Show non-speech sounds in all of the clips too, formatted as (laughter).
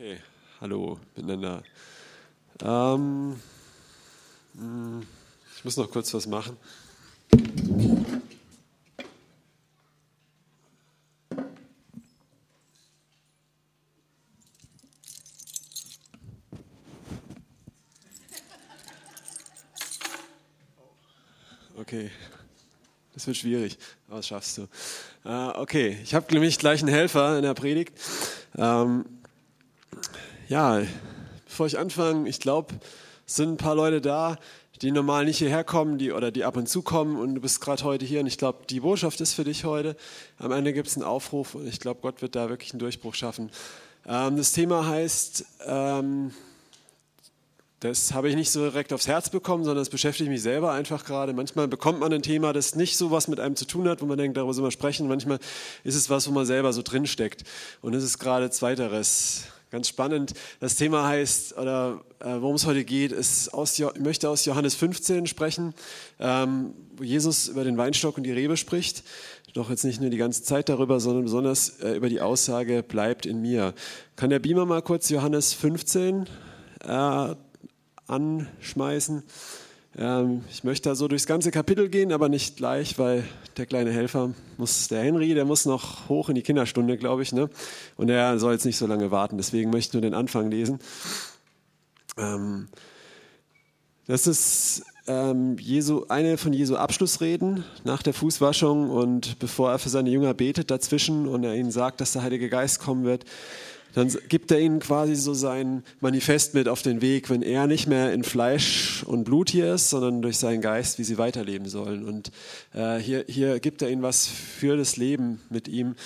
Okay, hallo miteinander. Ähm, hm, ich muss noch kurz was machen. Okay, das wird schwierig, aber das schaffst du. Äh, okay, ich habe nämlich gleich einen Helfer in der Predigt. Ähm, ja, bevor ich anfange, ich glaube, es sind ein paar Leute da, die normal nicht hierher kommen, die oder die ab und zu kommen und du bist gerade heute hier und ich glaube, die Botschaft ist für dich heute. Am Ende gibt es einen Aufruf und ich glaube, Gott wird da wirklich einen Durchbruch schaffen. Ähm, das Thema heißt, ähm, das habe ich nicht so direkt aufs Herz bekommen, sondern es beschäftigt mich selber einfach gerade. Manchmal bekommt man ein Thema, das nicht so was mit einem zu tun hat, wo man denkt, darüber soll man sprechen. Manchmal ist es was, wo man selber so drinsteckt. Und es ist gerade Zweiteres. Ganz spannend. Das Thema heißt, oder äh, worum es heute geht, ist aus, ich möchte aus Johannes 15 sprechen, ähm, wo Jesus über den Weinstock und die Rebe spricht. Doch jetzt nicht nur die ganze Zeit darüber, sondern besonders äh, über die Aussage, bleibt in mir. Kann der Beamer mal kurz Johannes 15 äh, anschmeißen? Ähm, ich möchte da so durchs ganze Kapitel gehen, aber nicht gleich, weil der kleine Helfer muss, der Henry, der muss noch hoch in die Kinderstunde, glaube ich, ne? Und er soll jetzt nicht so lange warten. Deswegen möchte ich nur den Anfang lesen. Ähm, das ist ähm, Jesu, eine von Jesu Abschlussreden nach der Fußwaschung und bevor er für seine Jünger betet dazwischen und er ihnen sagt, dass der Heilige Geist kommen wird, dann gibt er ihnen quasi so sein Manifest mit auf den Weg, wenn er nicht mehr in Fleisch und Blut hier ist, sondern durch seinen Geist, wie sie weiterleben sollen. Und äh, hier, hier gibt er ihnen was für das Leben mit ihm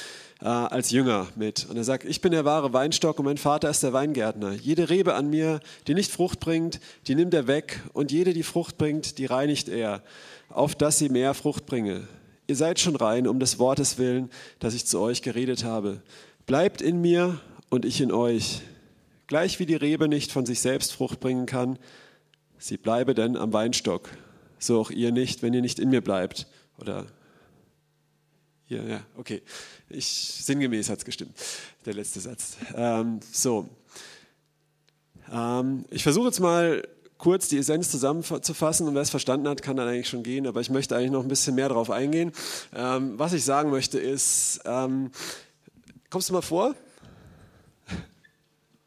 äh, als Jünger mit. Und er sagt, ich bin der wahre Weinstock und mein Vater ist der Weingärtner. Jede Rebe an mir, die nicht Frucht bringt, die nimmt er weg und jede, die Frucht bringt, die reinigt er, auf dass sie mehr Frucht bringe. Ihr seid schon rein um des Wortes willen, das ich zu euch geredet habe. Bleibt in mir und ich in euch. Gleich wie die Rebe nicht von sich selbst Frucht bringen kann, sie bleibe denn am Weinstock. So auch ihr nicht, wenn ihr nicht in mir bleibt. Oder hier, ja, okay. Ich, sinngemäß hat es gestimmt, der letzte Satz. Ähm, so. Ähm, ich versuche jetzt mal kurz die Essenz zusammenzufassen und wer es verstanden hat, kann dann eigentlich schon gehen, aber ich möchte eigentlich noch ein bisschen mehr darauf eingehen. Ähm, was ich sagen möchte ist, ähm, kommst du mal vor?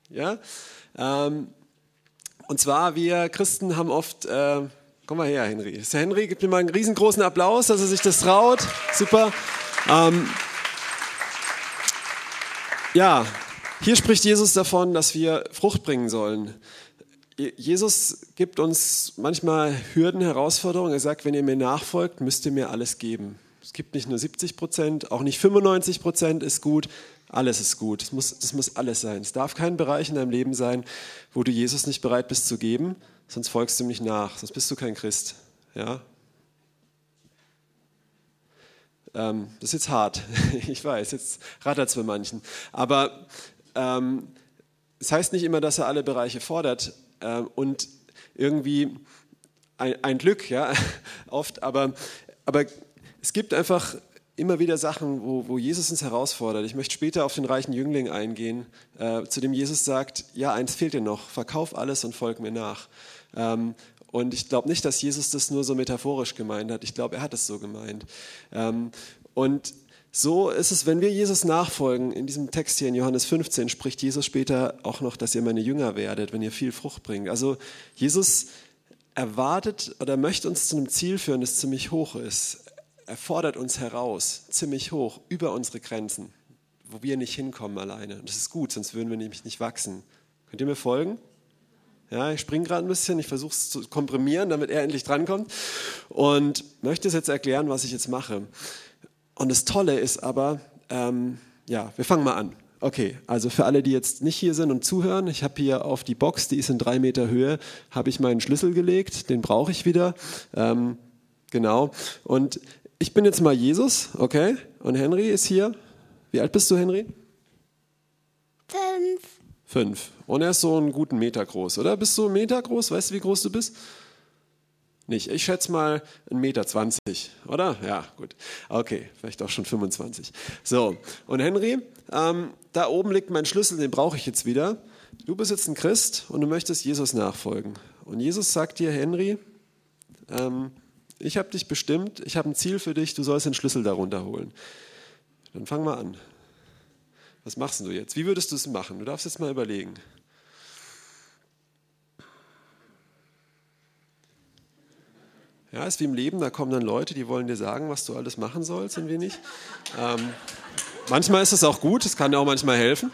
Ja? Ähm, und zwar, wir Christen haben oft, äh, komm mal her, Henry. Der Henry gibt mir mal einen riesengroßen Applaus, dass er sich das traut. Super. Ähm, ja, hier spricht Jesus davon, dass wir Frucht bringen sollen. Jesus gibt uns manchmal Hürden, Herausforderungen. Er sagt, wenn ihr mir nachfolgt, müsst ihr mir alles geben. Es gibt nicht nur 70 Prozent, auch nicht 95 Prozent ist gut, alles ist gut. Das muss, das muss alles sein. Es darf kein Bereich in deinem Leben sein, wo du Jesus nicht bereit bist zu geben, sonst folgst du ihm nicht nach, sonst bist du kein Christ. Ja? Ähm, das ist jetzt hart, (laughs) ich weiß, jetzt rattert es für manchen. Aber ähm, es heißt nicht immer, dass er alle Bereiche fordert äh, und irgendwie ein, ein Glück, ja, (laughs) oft, aber, aber es gibt einfach immer wieder Sachen, wo, wo, Jesus uns herausfordert. Ich möchte später auf den reichen Jüngling eingehen, äh, zu dem Jesus sagt, ja, eins fehlt dir noch, verkauf alles und folg mir nach. Ähm, und ich glaube nicht, dass Jesus das nur so metaphorisch gemeint hat. Ich glaube, er hat es so gemeint. Ähm, und so ist es, wenn wir Jesus nachfolgen, in diesem Text hier in Johannes 15 spricht Jesus später auch noch, dass ihr meine Jünger werdet, wenn ihr viel Frucht bringt. Also Jesus erwartet oder möchte uns zu einem Ziel führen, das ziemlich hoch ist. Er fordert uns heraus, ziemlich hoch, über unsere Grenzen, wo wir nicht hinkommen alleine. Und das ist gut, sonst würden wir nämlich nicht wachsen. Könnt ihr mir folgen? Ja, ich springe gerade ein bisschen, ich versuche es zu komprimieren, damit er endlich drankommt und möchte es jetzt erklären, was ich jetzt mache. Und das Tolle ist aber, ähm, ja, wir fangen mal an. Okay, also für alle, die jetzt nicht hier sind und zuhören, ich habe hier auf die Box, die ist in drei Meter Höhe, habe ich meinen Schlüssel gelegt, den brauche ich wieder. Ähm, genau. Und ich bin jetzt mal Jesus, okay? Und Henry ist hier. Wie alt bist du, Henry? Fünf. Fünf. Und er ist so einen guten Meter groß, oder? Bist du einen Meter groß? Weißt du, wie groß du bist? Nicht. Ich schätze mal einen Meter zwanzig, oder? Ja, gut. Okay, vielleicht auch schon 25. So, und Henry, ähm, da oben liegt mein Schlüssel, den brauche ich jetzt wieder. Du bist jetzt ein Christ und du möchtest Jesus nachfolgen. Und Jesus sagt dir, Henry, ähm, ich habe dich bestimmt, ich habe ein Ziel für dich, du sollst den Schlüssel darunter holen. Dann fang mal an. Was machst du jetzt? Wie würdest du es machen? Du darfst jetzt mal überlegen. Ja, ist wie im Leben, da kommen dann Leute, die wollen dir sagen, was du alles machen sollst ein wenig. Ähm, manchmal ist es auch gut, es kann dir auch manchmal helfen.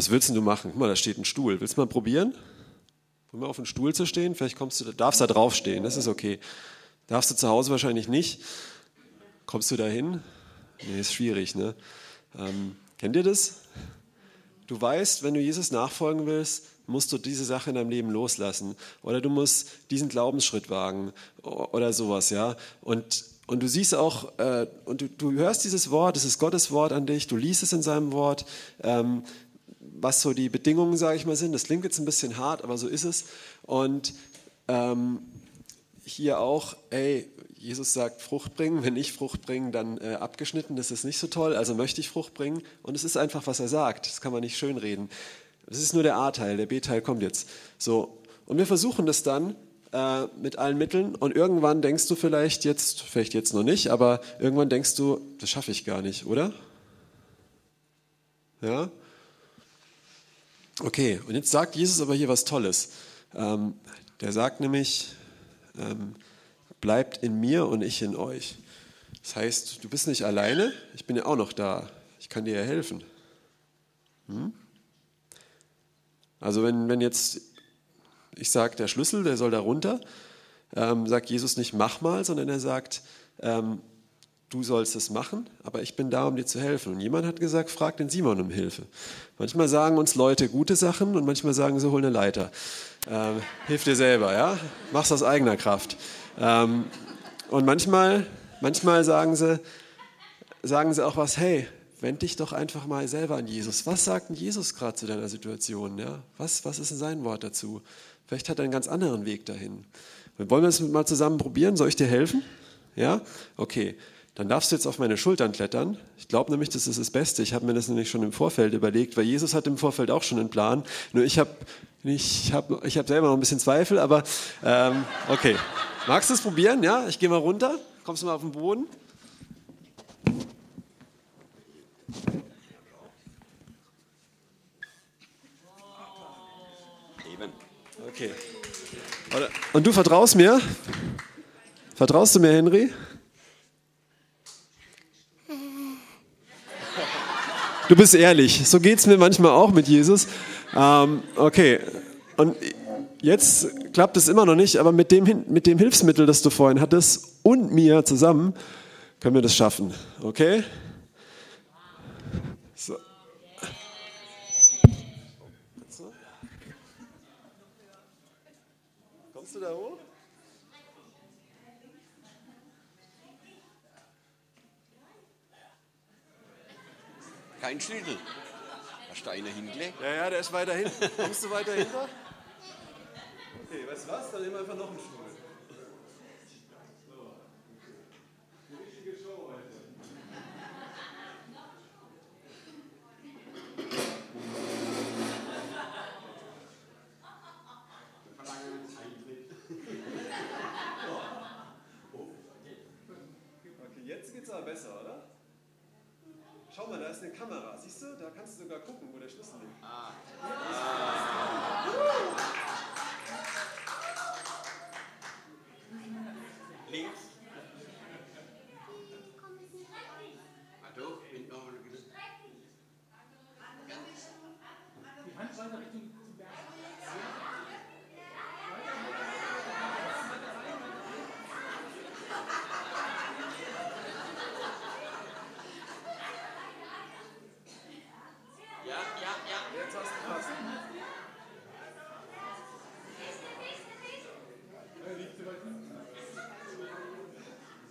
Was willst du machen? Guck mal, da steht ein Stuhl. Willst du mal probieren? Probier mal auf einen Stuhl zu stehen. Vielleicht kommst du, darfst da drauf stehen. Das ist okay. Darfst du zu Hause wahrscheinlich nicht. Kommst du da hin? Nee, ist schwierig. Ne? Ähm, kennt ihr das? Du weißt, wenn du Jesus nachfolgen willst, musst du diese Sache in deinem Leben loslassen. Oder du musst diesen Glaubensschritt wagen. Oder sowas, ja. Und und du siehst auch, äh, und du, du, hörst dieses Wort, es ist Gottes Wort an dich, du liest es in seinem Wort. Ähm, was so die Bedingungen, sage ich mal, sind. Das klingt jetzt ein bisschen hart, aber so ist es. Und ähm, hier auch, ey, Jesus sagt Frucht bringen, wenn ich Frucht bringen, dann äh, abgeschnitten, das ist nicht so toll, also möchte ich Frucht bringen. Und es ist einfach, was er sagt, das kann man nicht schönreden. Das ist nur der A-Teil, der B-Teil kommt jetzt. So, und wir versuchen das dann äh, mit allen Mitteln und irgendwann denkst du vielleicht jetzt, vielleicht jetzt noch nicht, aber irgendwann denkst du, das schaffe ich gar nicht, oder? Ja? Okay, und jetzt sagt Jesus aber hier was Tolles. Ähm, der sagt nämlich, ähm, bleibt in mir und ich in euch. Das heißt, du bist nicht alleine, ich bin ja auch noch da. Ich kann dir ja helfen. Hm? Also wenn, wenn jetzt, ich sage, der Schlüssel, der soll da runter, ähm, sagt Jesus nicht, mach mal, sondern er sagt, ähm, du sollst es machen, aber ich bin da, um dir zu helfen. Und jemand hat gesagt, frag den Simon um Hilfe. Manchmal sagen uns Leute gute Sachen und manchmal sagen sie, hol eine Leiter. Ähm, hilf dir selber, ja? Mach's aus eigener Kraft. Ähm, und manchmal, manchmal sagen sie, sagen sie auch was, hey, wend dich doch einfach mal selber an Jesus. Was sagt denn Jesus gerade zu deiner Situation? Ja? Was, was ist denn sein Wort dazu? Vielleicht hat er einen ganz anderen Weg dahin. Wollen wir es mal zusammen probieren? Soll ich dir helfen? Ja? Okay dann darfst du jetzt auf meine Schultern klettern. Ich glaube nämlich, das ist das Beste. Ich habe mir das nämlich schon im Vorfeld überlegt, weil Jesus hat im Vorfeld auch schon einen Plan. Nur ich habe ich hab, ich hab selber noch ein bisschen Zweifel, aber ähm, okay. Magst du es probieren? Ja, ich gehe mal runter. Kommst du mal auf den Boden? Okay. Und du vertraust mir? Vertraust du mir, Henry? Du bist ehrlich. So geht es mir manchmal auch mit Jesus. Ähm, okay. Und jetzt klappt es immer noch nicht, aber mit dem, mit dem Hilfsmittel, das du vorhin hattest, und mir zusammen, können wir das schaffen. Okay? So. Kein Schlüssel. Hast du einen hingelegt? Ja, ja, der ist weiter hinten. Kommst du weiter hinter? Okay, weißt du was? Dann nehmen wir einfach noch einen Stuhl. Okay, jetzt geht's aber besser, oder? Schau mal, da ist eine Kamera. Siehst du? Da kannst du sogar gucken, wo der Schlüssel liegt. Ah. Links. Ah, doch, bin noch Die Hand weiter Richtung Berg.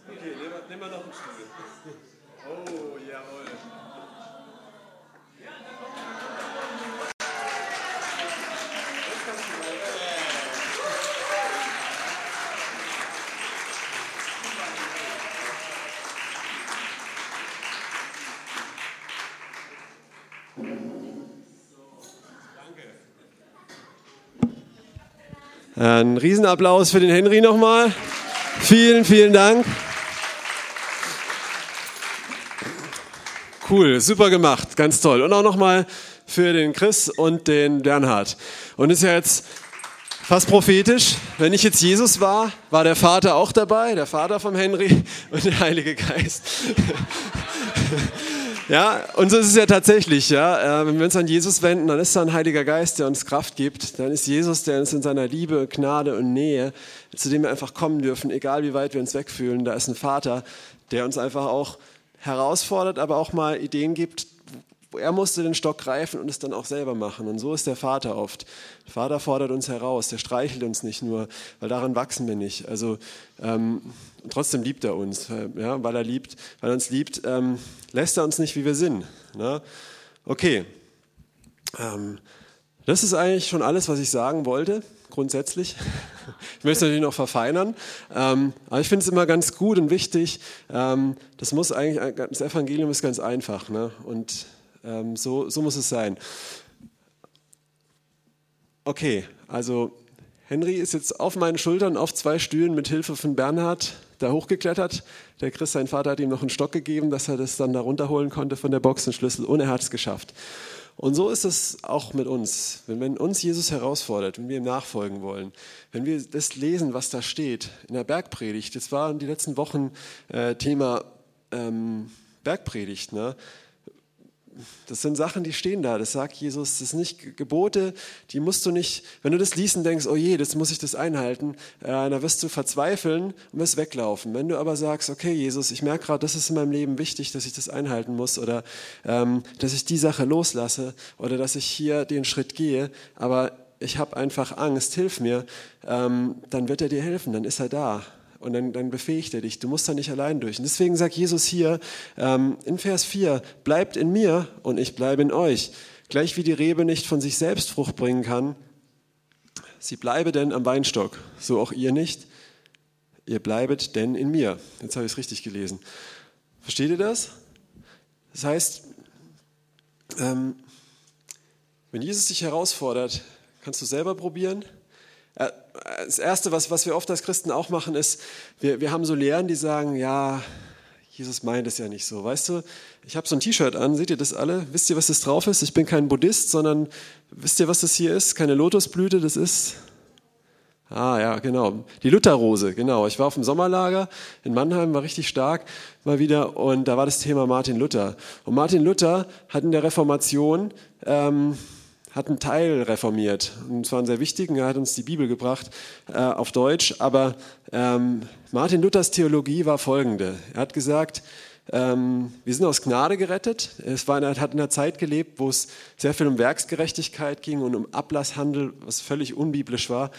Okay, nehmen wir, nehmen wir noch einen Stuhl. Oh, jawohl. Jetzt kannst du weiter. Ein Riesenapplaus für den Henry nochmal. Vielen, vielen Dank. Cool, super gemacht, ganz toll. Und auch nochmal für den Chris und den Bernhard. Und ist ja jetzt fast prophetisch. Wenn ich jetzt Jesus war, war der Vater auch dabei, der Vater vom Henry und der Heilige Geist. Ja, und so ist es ja tatsächlich, ja. Äh, wenn wir uns an Jesus wenden, dann ist da ein Heiliger Geist, der uns Kraft gibt. Dann ist Jesus, der uns in seiner Liebe, Gnade und Nähe, zu dem wir einfach kommen dürfen, egal wie weit wir uns wegfühlen. Da ist ein Vater, der uns einfach auch herausfordert, aber auch mal Ideen gibt, er musste den Stock greifen und es dann auch selber machen. Und so ist der Vater oft. Der Vater fordert uns heraus, der streichelt uns nicht nur, weil daran wachsen wir nicht. Also ähm, trotzdem liebt er uns, ja, weil er liebt, weil er uns liebt, ähm, lässt er uns nicht, wie wir sind. Ne? Okay, ähm, das ist eigentlich schon alles, was ich sagen wollte. Grundsätzlich. (laughs) Ich möchte es natürlich noch verfeinern, ähm, aber ich finde es immer ganz gut und wichtig. Ähm, das muss eigentlich, das Evangelium ist ganz einfach. Ne? Und ähm, so, so muss es sein. Okay, also Henry ist jetzt auf meinen Schultern auf zwei Stühlen mit Hilfe von Bernhard da hochgeklettert. Der Chris, sein Vater, hat ihm noch einen Stock gegeben, dass er das dann da runterholen konnte von der Boxenschlüssel und er hat es geschafft. Und so ist es auch mit uns. Wenn, wenn uns Jesus herausfordert, wenn wir ihm nachfolgen wollen, wenn wir das lesen, was da steht in der Bergpredigt, das war in den letzten Wochen äh, Thema ähm, Bergpredigt, ne? Das sind Sachen, die stehen da. Das sagt Jesus. Das sind nicht Gebote, die musst du nicht, wenn du das liest und denkst, oh je, das muss ich das einhalten, äh, dann wirst du verzweifeln und wirst weglaufen. Wenn du aber sagst, okay, Jesus, ich merke gerade, das ist in meinem Leben wichtig, dass ich das einhalten muss oder ähm, dass ich die Sache loslasse oder dass ich hier den Schritt gehe, aber ich habe einfach Angst, hilf mir, ähm, dann wird er dir helfen, dann ist er da und dann, dann befähigt er dich. Du musst da nicht allein durch. Und deswegen sagt Jesus hier ähm, in Vers 4, bleibt in mir und ich bleibe in euch. Gleich wie die Rebe nicht von sich selbst Frucht bringen kann, sie bleibe denn am Weinstock, so auch ihr nicht. Ihr bleibet denn in mir. Jetzt habe ich es richtig gelesen. Versteht ihr das? Das heißt, ähm, wenn Jesus dich herausfordert, kannst du selber probieren, das Erste, was, was wir oft als Christen auch machen, ist, wir, wir haben so Lehren, die sagen, ja, Jesus meint es ja nicht so. Weißt du, ich habe so ein T-Shirt an, seht ihr das alle? Wisst ihr, was das drauf ist? Ich bin kein Buddhist, sondern wisst ihr, was das hier ist? Keine Lotusblüte, das ist... Ah ja, genau. Die Lutherrose, genau. Ich war auf dem Sommerlager in Mannheim, war richtig stark mal wieder und da war das Thema Martin Luther. Und Martin Luther hat in der Reformation... Ähm, hat einen Teil reformiert. Und zwar einen sehr wichtigen, er hat uns die Bibel gebracht äh, auf Deutsch. Aber ähm, Martin Luthers Theologie war folgende. Er hat gesagt, ähm, wir sind aus Gnade gerettet. Es war, er hat in einer Zeit gelebt, wo es sehr viel um Werksgerechtigkeit ging und um Ablasshandel, was völlig unbiblisch war.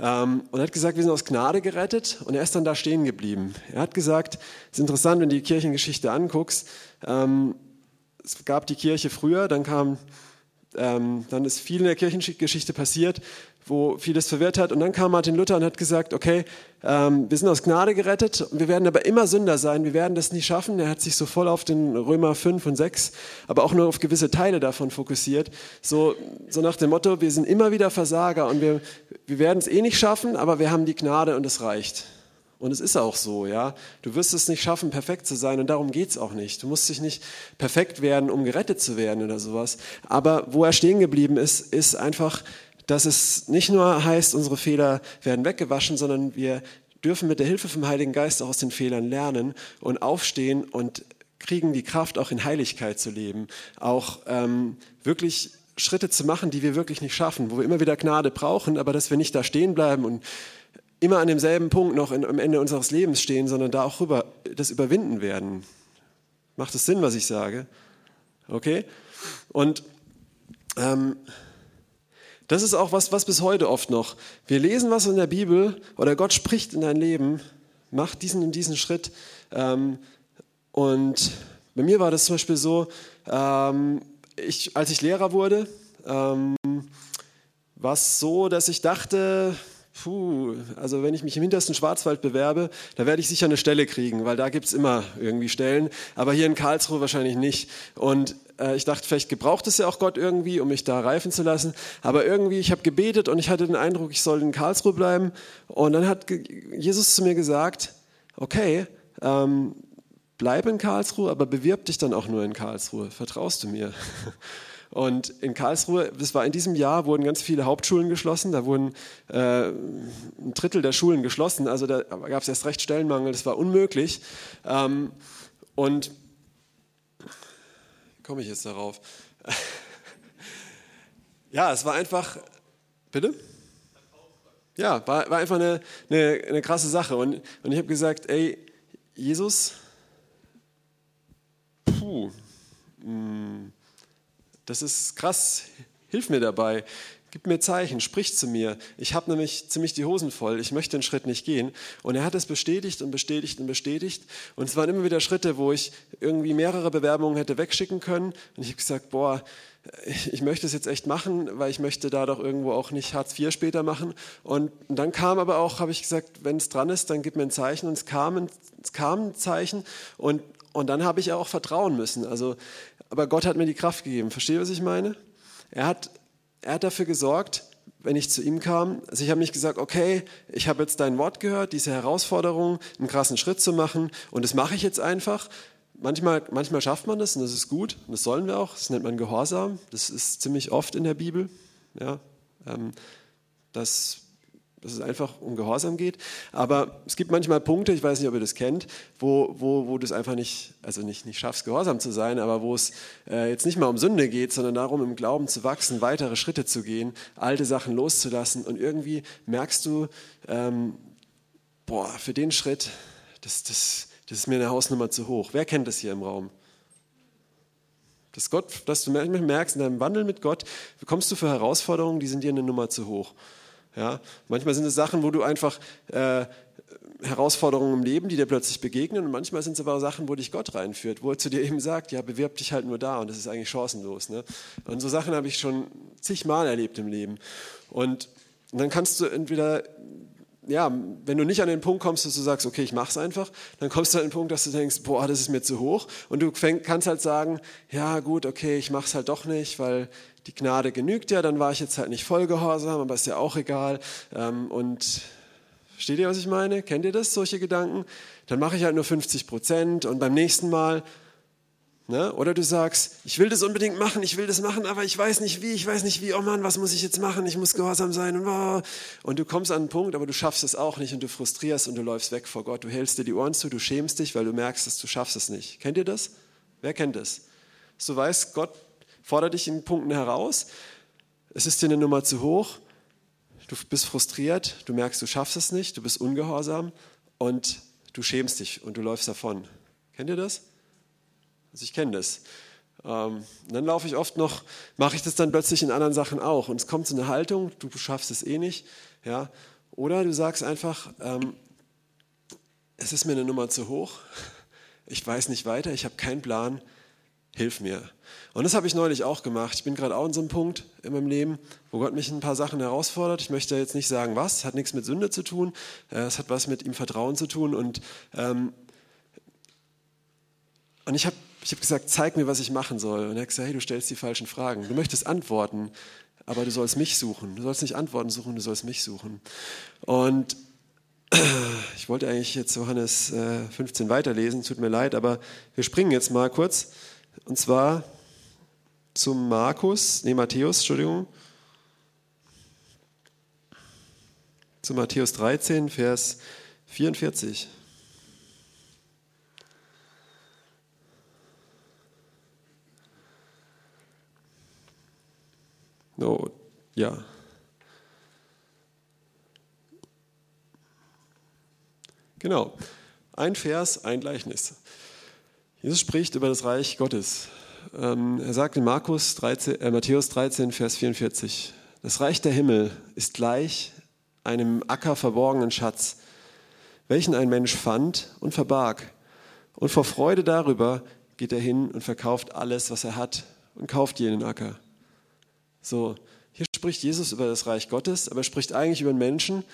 Ähm, und er hat gesagt, wir sind aus Gnade gerettet und er ist dann da stehen geblieben. Er hat gesagt, es ist interessant, wenn du die Kirchengeschichte anguckst, ähm, es gab die Kirche früher, dann kam ähm, dann ist viel in der Kirchengeschichte passiert, wo vieles verwirrt hat. Und dann kam Martin Luther und hat gesagt, okay, ähm, wir sind aus Gnade gerettet, wir werden aber immer Sünder sein, wir werden das nie schaffen. Er hat sich so voll auf den Römer 5 und 6, aber auch nur auf gewisse Teile davon fokussiert. So, so nach dem Motto, wir sind immer wieder Versager und wir, wir werden es eh nicht schaffen, aber wir haben die Gnade und es reicht. Und es ist auch so, ja. Du wirst es nicht schaffen, perfekt zu sein und darum geht es auch nicht. Du musst dich nicht perfekt werden, um gerettet zu werden oder sowas. Aber wo er stehen geblieben ist, ist einfach, dass es nicht nur heißt, unsere Fehler werden weggewaschen, sondern wir dürfen mit der Hilfe vom Heiligen Geist auch aus den Fehlern lernen und aufstehen und kriegen die Kraft, auch in Heiligkeit zu leben, auch ähm, wirklich Schritte zu machen, die wir wirklich nicht schaffen, wo wir immer wieder Gnade brauchen, aber dass wir nicht da stehen bleiben und immer an demselben Punkt noch in, am Ende unseres Lebens stehen, sondern da auch rüber das überwinden werden. Macht es Sinn, was ich sage? Okay? Und ähm, das ist auch was, was bis heute oft noch. Wir lesen was in der Bibel oder Gott spricht in dein Leben, macht diesen und diesen Schritt. Ähm, und bei mir war das zum Beispiel so, ähm, ich, als ich Lehrer wurde, ähm, war es so, dass ich dachte, puh, also wenn ich mich im hintersten Schwarzwald bewerbe, da werde ich sicher eine Stelle kriegen, weil da gibt es immer irgendwie Stellen, aber hier in Karlsruhe wahrscheinlich nicht. Und äh, ich dachte, vielleicht gebraucht es ja auch Gott irgendwie, um mich da reifen zu lassen. Aber irgendwie, ich habe gebetet und ich hatte den Eindruck, ich soll in Karlsruhe bleiben. Und dann hat Jesus zu mir gesagt, okay, ähm, bleib in Karlsruhe, aber bewirb dich dann auch nur in Karlsruhe. Vertraust du mir? (laughs) Und in Karlsruhe, das war in diesem Jahr, wurden ganz viele Hauptschulen geschlossen. Da wurden äh, ein Drittel der Schulen geschlossen. Also da gab es erst recht Stellenmangel. Das war unmöglich. Ähm, und komme ich jetzt darauf? (laughs) ja, es war einfach. Bitte? Ja, war, war einfach eine, eine, eine krasse Sache. Und, und ich habe gesagt, ey, Jesus, puh, mh, hm, das ist krass. Hilf mir dabei. Gib mir Zeichen, sprich zu mir. Ich habe nämlich ziemlich die Hosen voll. Ich möchte den Schritt nicht gehen. Und er hat es bestätigt und bestätigt und bestätigt. Und es waren immer wieder Schritte, wo ich irgendwie mehrere Bewerbungen hätte wegschicken können. Und ich habe gesagt, boah, ich möchte es jetzt echt machen, weil ich möchte da doch irgendwo auch nicht Hartz IV später machen. Und dann kam aber auch, habe ich gesagt, wenn es dran ist, dann gib mir ein Zeichen. Und es kam ein, es kam ein Zeichen. Und, und dann habe ich auch vertrauen müssen. Also aber Gott hat mir die Kraft gegeben. Versteht ihr, was ich meine? Er hat, er hat dafür gesorgt, wenn ich zu ihm kam, also ich habe nicht gesagt, okay, ich habe jetzt dein Wort gehört, diese Herausforderung, einen krassen Schritt zu machen und das mache ich jetzt einfach. Manchmal, manchmal schafft man das und das ist gut und das sollen wir auch, das nennt man Gehorsam, das ist ziemlich oft in der Bibel, ja, ähm, dass dass es einfach um Gehorsam geht. Aber es gibt manchmal Punkte, ich weiß nicht, ob ihr das kennt, wo, wo, wo du es einfach nicht, also nicht, nicht schaffst, gehorsam zu sein, aber wo es äh, jetzt nicht mal um Sünde geht, sondern darum, im Glauben zu wachsen, weitere Schritte zu gehen, alte Sachen loszulassen. Und irgendwie merkst du, ähm, boah, für den Schritt, das, das, das ist mir eine Hausnummer zu hoch. Wer kennt das hier im Raum? Dass, Gott, dass du merkst, in deinem Wandel mit Gott bekommst du für Herausforderungen, die sind dir eine Nummer zu hoch. Ja? Manchmal sind es Sachen, wo du einfach äh, Herausforderungen im Leben, die dir plötzlich begegnen und manchmal sind es aber auch Sachen, wo dich Gott reinführt, wo er zu dir eben sagt, ja, bewirb dich halt nur da und das ist eigentlich chancenlos. Ne? Und so Sachen habe ich schon zigmal erlebt im Leben. Und, dann kannst du entweder ja, wenn du nicht an den Punkt kommst, dass du sagst, okay, ich mach's einfach, dann kommst du an den Punkt, dass du denkst, boah, das ist mir zu hoch. Und du fäng, kannst halt sagen, ja, gut, okay, ich mach's halt doch nicht, weil die Gnade genügt ja, dann war ich jetzt halt nicht voll gehorsam, aber ist ja auch egal. Ähm, und versteht ihr, was ich meine? Kennt ihr das, solche Gedanken? Dann mache ich halt nur 50 Prozent und beim nächsten Mal, ne? oder du sagst, ich will das unbedingt machen, ich will das machen, aber ich weiß nicht wie, ich weiß nicht wie, oh Mann, was muss ich jetzt machen, ich muss gehorsam sein. Und, oh. und du kommst an einen Punkt, aber du schaffst es auch nicht und du frustrierst und du läufst weg vor Gott. Du hältst dir die Ohren zu, du schämst dich, weil du merkst, dass du schaffst es nicht. Kennt ihr das? Wer kennt das? du weißt, Gott fordert dich in Punkten heraus. Es ist dir eine Nummer zu hoch. Du bist frustriert, du merkst, du schaffst es nicht, du bist ungehorsam und du schämst dich und du läufst davon. Kennt ihr das? Also ich kenne das. Ähm, dann laufe ich oft noch, mache ich das dann plötzlich in anderen Sachen auch. Und es kommt zu einer Haltung, du schaffst es eh nicht. Ja? Oder du sagst einfach, ähm, es ist mir eine Nummer zu hoch, ich weiß nicht weiter, ich habe keinen Plan, hilf mir. Und das habe ich neulich auch gemacht. Ich bin gerade auch in so einem Punkt in meinem Leben, wo Gott mich ein paar Sachen herausfordert. Ich möchte jetzt nicht sagen, was, hat nichts mit Sünde zu tun, äh, es hat was mit ihm Vertrauen zu tun. Und, ähm, und ich habe ich hab gesagt, zeig mir, was ich machen soll. Und er hat gesagt, hey, du stellst die falschen Fragen. Du möchtest antworten, aber du sollst mich suchen. Du sollst nicht Antworten suchen, du sollst mich suchen. Und (clears throat) ich wollte eigentlich jetzt Johannes 15 äh, weiterlesen, tut mir leid, aber wir springen jetzt mal kurz. Und zwar zum Markus, nee, Matthäus, Entschuldigung. Zu Matthäus 13, Vers 44. Oh, ja. Genau. Ein Vers, ein Gleichnis. Jesus spricht über das Reich Gottes. Ähm, er sagt in Markus 13, äh, Matthäus 13, Vers 44, das Reich der Himmel ist gleich einem Acker verborgenen Schatz, welchen ein Mensch fand und verbarg. Und vor Freude darüber geht er hin und verkauft alles, was er hat und kauft jenen Acker. So, Hier spricht Jesus über das Reich Gottes, aber er spricht eigentlich über einen Menschen,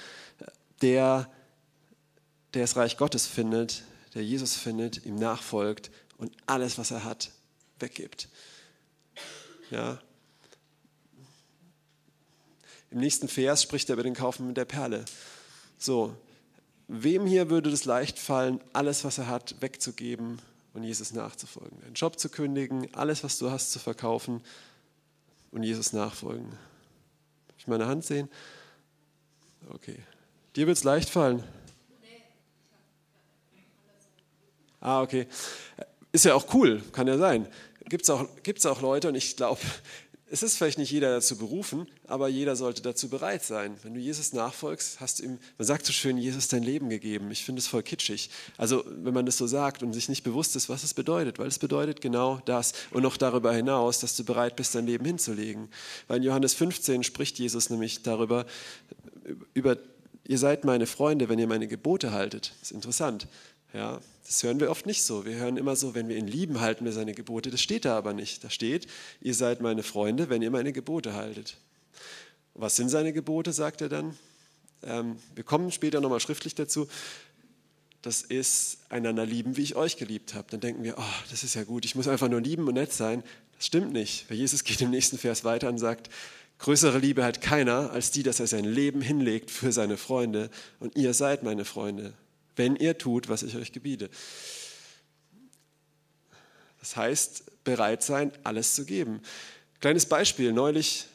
der, der das Reich Gottes findet, der Jesus findet, ihm nachfolgt und alles, was er hat, weggibt. Ja. Im nächsten Vers spricht er über den Kaufen mit der Perle. So, wem hier würde es leicht fallen, alles, was er hat, wegzugeben und Jesus nachzufolgen? Einen Job zu kündigen, alles, was du hast, zu verkaufen und Jesus nachfolgen. Darf ich meine Hand sehen? Okay. Dir wird es leicht fallen. Ah, okay. Ist ja auch cool, kann ja sein. Gibt es auch, gibt's auch Leute, und ich glaube, es ist vielleicht nicht jeder dazu berufen, aber jeder sollte dazu bereit sein. Wenn du Jesus nachfolgst, hast du ihm, man sagt so schön, Jesus dein Leben gegeben. Ich finde es voll kitschig. Also, wenn man das so sagt und sich nicht bewusst ist, was es bedeutet, weil es bedeutet genau das und noch darüber hinaus, dass du bereit bist, dein Leben hinzulegen. Weil in Johannes 15 spricht Jesus nämlich darüber, über, ihr seid meine Freunde, wenn ihr meine Gebote haltet. Das ist interessant. Ja, das hören wir oft nicht so. Wir hören immer so, wenn wir ihn lieben, halten wir seine Gebote. Das steht da aber nicht. Da steht, ihr seid meine Freunde, wenn ihr meine Gebote haltet. Was sind seine Gebote, sagt er dann? Ähm, wir kommen später nochmal schriftlich dazu. Das ist einander lieben, wie ich euch geliebt habe. Dann denken wir, oh, das ist ja gut, ich muss einfach nur lieben und nett sein. Das stimmt nicht, weil Jesus geht im nächsten Vers weiter und sagt, größere Liebe hat keiner als die, dass er sein Leben hinlegt für seine Freunde. Und ihr seid meine Freunde wenn ihr tut, was ich euch gebiete. Das heißt, bereit sein, alles zu geben. Kleines Beispiel, neulich,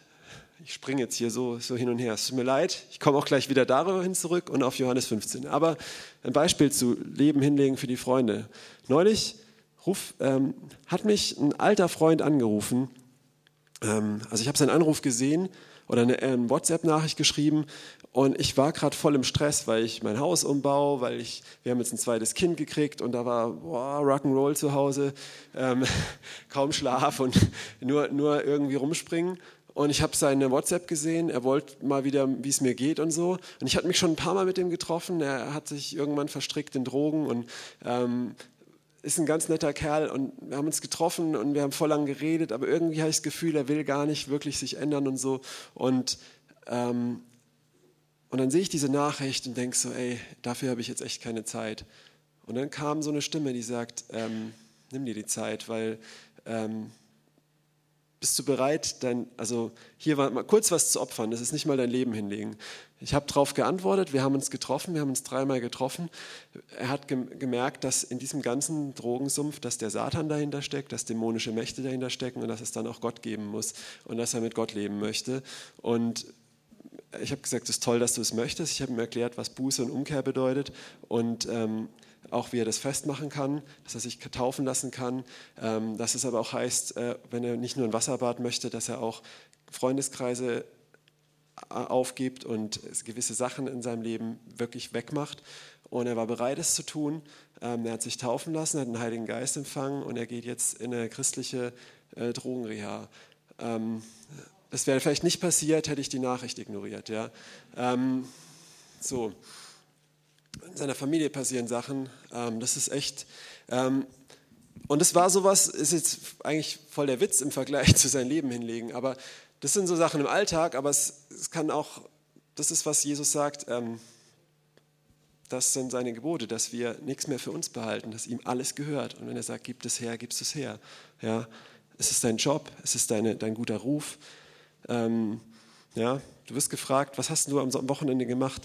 ich springe jetzt hier so, so hin und her, es tut mir leid, ich komme auch gleich wieder darüber hin zurück und auf Johannes 15. Aber ein Beispiel zu Leben hinlegen für die Freunde. Neulich ruf, ähm, hat mich ein alter Freund angerufen, ähm, also ich habe seinen Anruf gesehen oder eine, eine ähm, WhatsApp-Nachricht geschrieben und ich war gerade voll im Stress, weil ich mein Haus umbau, weil ich, wir haben jetzt ein zweites Kind gekriegt und da war boah, Rock'n'Roll zu Hause, ähm, (laughs) kaum Schlaf und (laughs) nur, nur irgendwie rumspringen. Und ich habe seine WhatsApp gesehen, er wollte mal wieder, wie es mir geht und so. Und ich hatte mich schon ein paar Mal mit ihm getroffen. Er hat sich irgendwann verstrickt in Drogen und ähm, ist ein ganz netter Kerl und wir haben uns getroffen und wir haben voll lang geredet, aber irgendwie habe ich das Gefühl, er will gar nicht wirklich sich ändern und so. Und, ähm, und dann sehe ich diese Nachricht und denke so, ey, dafür habe ich jetzt echt keine Zeit. Und dann kam so eine Stimme, die sagt, ähm, nimm dir die Zeit, weil ähm, bist du bereit, dein, also hier mal kurz was zu opfern, das ist nicht mal dein Leben hinlegen. Ich habe darauf geantwortet, wir haben uns getroffen, wir haben uns dreimal getroffen. Er hat gemerkt, dass in diesem ganzen Drogensumpf, dass der Satan dahinter steckt, dass dämonische Mächte dahinter stecken und dass es dann auch Gott geben muss und dass er mit Gott leben möchte. Und ich habe gesagt, es ist toll, dass du es möchtest. Ich habe ihm erklärt, was Buße und Umkehr bedeutet und ähm, auch wie er das festmachen kann, dass er sich taufen lassen kann, ähm, dass es aber auch heißt, äh, wenn er nicht nur ein Wasserbad möchte, dass er auch Freundeskreise aufgibt und gewisse Sachen in seinem Leben wirklich wegmacht. Und er war bereit, es zu tun. Ähm, er hat sich taufen lassen, hat den Heiligen Geist empfangen und er geht jetzt in eine christliche äh, Drogenreha. Ähm, das wäre vielleicht nicht passiert, hätte ich die Nachricht ignoriert. Ja? Ähm, so. In seiner Familie passieren Sachen. das ist echt. und es war sowas, ist jetzt eigentlich voll der Witz im Vergleich (laughs) zu seinem Leben hinlegen, aber das sind so Sachen im Alltag, aber es, es kann auch, das ist, was Jesus sagt, ähm, das sind seine Gebote, dass wir nichts mehr für uns behalten, dass ihm alles gehört. Und wenn er sagt, gib es her, gib es her. Ja, es ist dein Job, es ist deine, dein guter Ruf. Ähm, ja, du wirst gefragt, was hast du am Wochenende gemacht?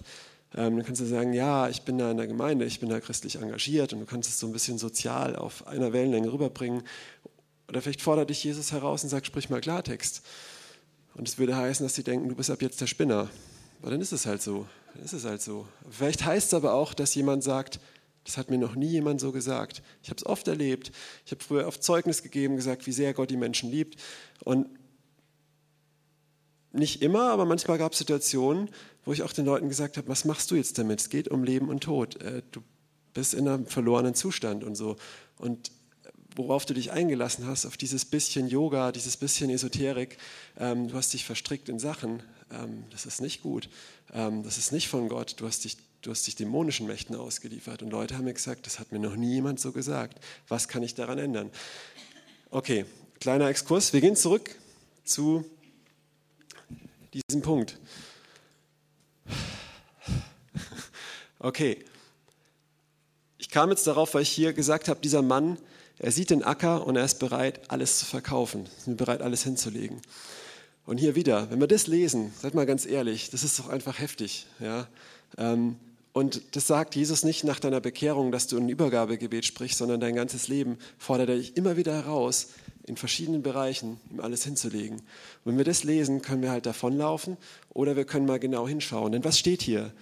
Ähm, dann kannst du sagen, ja, ich bin da in der Gemeinde, ich bin da christlich engagiert und du kannst es so ein bisschen sozial auf einer Wellenlänge rüberbringen. Oder vielleicht fordert dich Jesus heraus und sagt, sprich mal Klartext. Und es würde heißen, dass sie denken, du bist ab jetzt der Spinner. Aber dann ist es halt so. Dann ist es halt so. Vielleicht heißt es aber auch, dass jemand sagt, das hat mir noch nie jemand so gesagt. Ich habe es oft erlebt. Ich habe früher oft Zeugnis gegeben, gesagt, wie sehr Gott die Menschen liebt. Und nicht immer, aber manchmal gab es Situationen, wo ich auch den Leuten gesagt habe, was machst du jetzt damit? Es geht um Leben und Tod. Äh, du bist in einem verlorenen Zustand und so. Und worauf du dich eingelassen hast, auf dieses bisschen Yoga, dieses bisschen Esoterik. Ähm, du hast dich verstrickt in Sachen. Ähm, das ist nicht gut. Ähm, das ist nicht von Gott. Du hast, dich, du hast dich dämonischen Mächten ausgeliefert. Und Leute haben mir gesagt, das hat mir noch nie jemand so gesagt. Was kann ich daran ändern? Okay, kleiner Exkurs. Wir gehen zurück zu diesen Punkt. Okay. Ich kam jetzt darauf, weil ich hier gesagt habe, dieser Mann, er sieht den Acker und er ist bereit, alles zu verkaufen, ist bereit, alles hinzulegen. Und hier wieder, wenn wir das lesen, seid mal ganz ehrlich, das ist doch einfach heftig. Ja? Ähm, und das sagt Jesus nicht nach deiner Bekehrung, dass du ein Übergabegebet sprichst, sondern dein ganzes Leben fordert er dich immer wieder heraus, in verschiedenen Bereichen ihm alles hinzulegen. Und wenn wir das lesen, können wir halt davonlaufen oder wir können mal genau hinschauen. Denn was steht hier?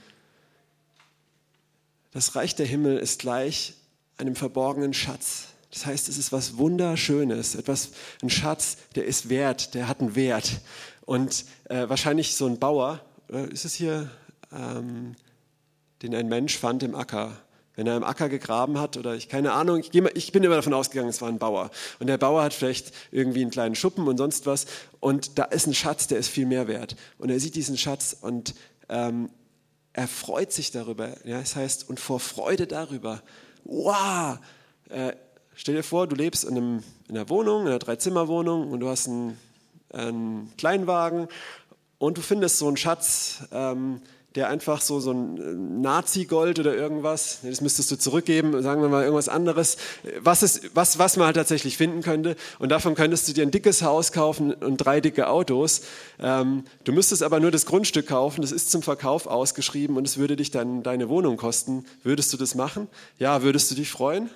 Das Reich der Himmel ist gleich einem verborgenen Schatz. Das heißt, es ist was Wunderschönes, etwas, ein Schatz, der ist wert, der hat einen Wert. Und äh, wahrscheinlich so ein Bauer, ist es hier, ähm, den ein Mensch fand im Acker. Wenn er im Acker gegraben hat oder ich keine Ahnung, ich, mal, ich bin immer davon ausgegangen, es war ein Bauer. Und der Bauer hat vielleicht irgendwie einen kleinen Schuppen und sonst was. Und da ist ein Schatz, der ist viel mehr wert. Und er sieht diesen Schatz und ähm, er freut sich darüber. Ja, das heißt, und vor Freude darüber, wow, äh, stell dir vor, du lebst in, einem, in einer Wohnung, in einer Dreizimmerwohnung und du hast einen, einen Kleinwagen und du findest so einen Schatz, ähm, der einfach so, so ein äh, Nazi-Gold oder irgendwas, das müsstest du zurückgeben, sagen wir mal irgendwas anderes, was, ist, was, was man halt tatsächlich finden könnte. Und davon könntest du dir ein dickes Haus kaufen und drei dicke Autos. Ähm, du müsstest aber nur das Grundstück kaufen, das ist zum Verkauf ausgeschrieben und es würde dich dann deine Wohnung kosten. Würdest du das machen? Ja, würdest du dich freuen?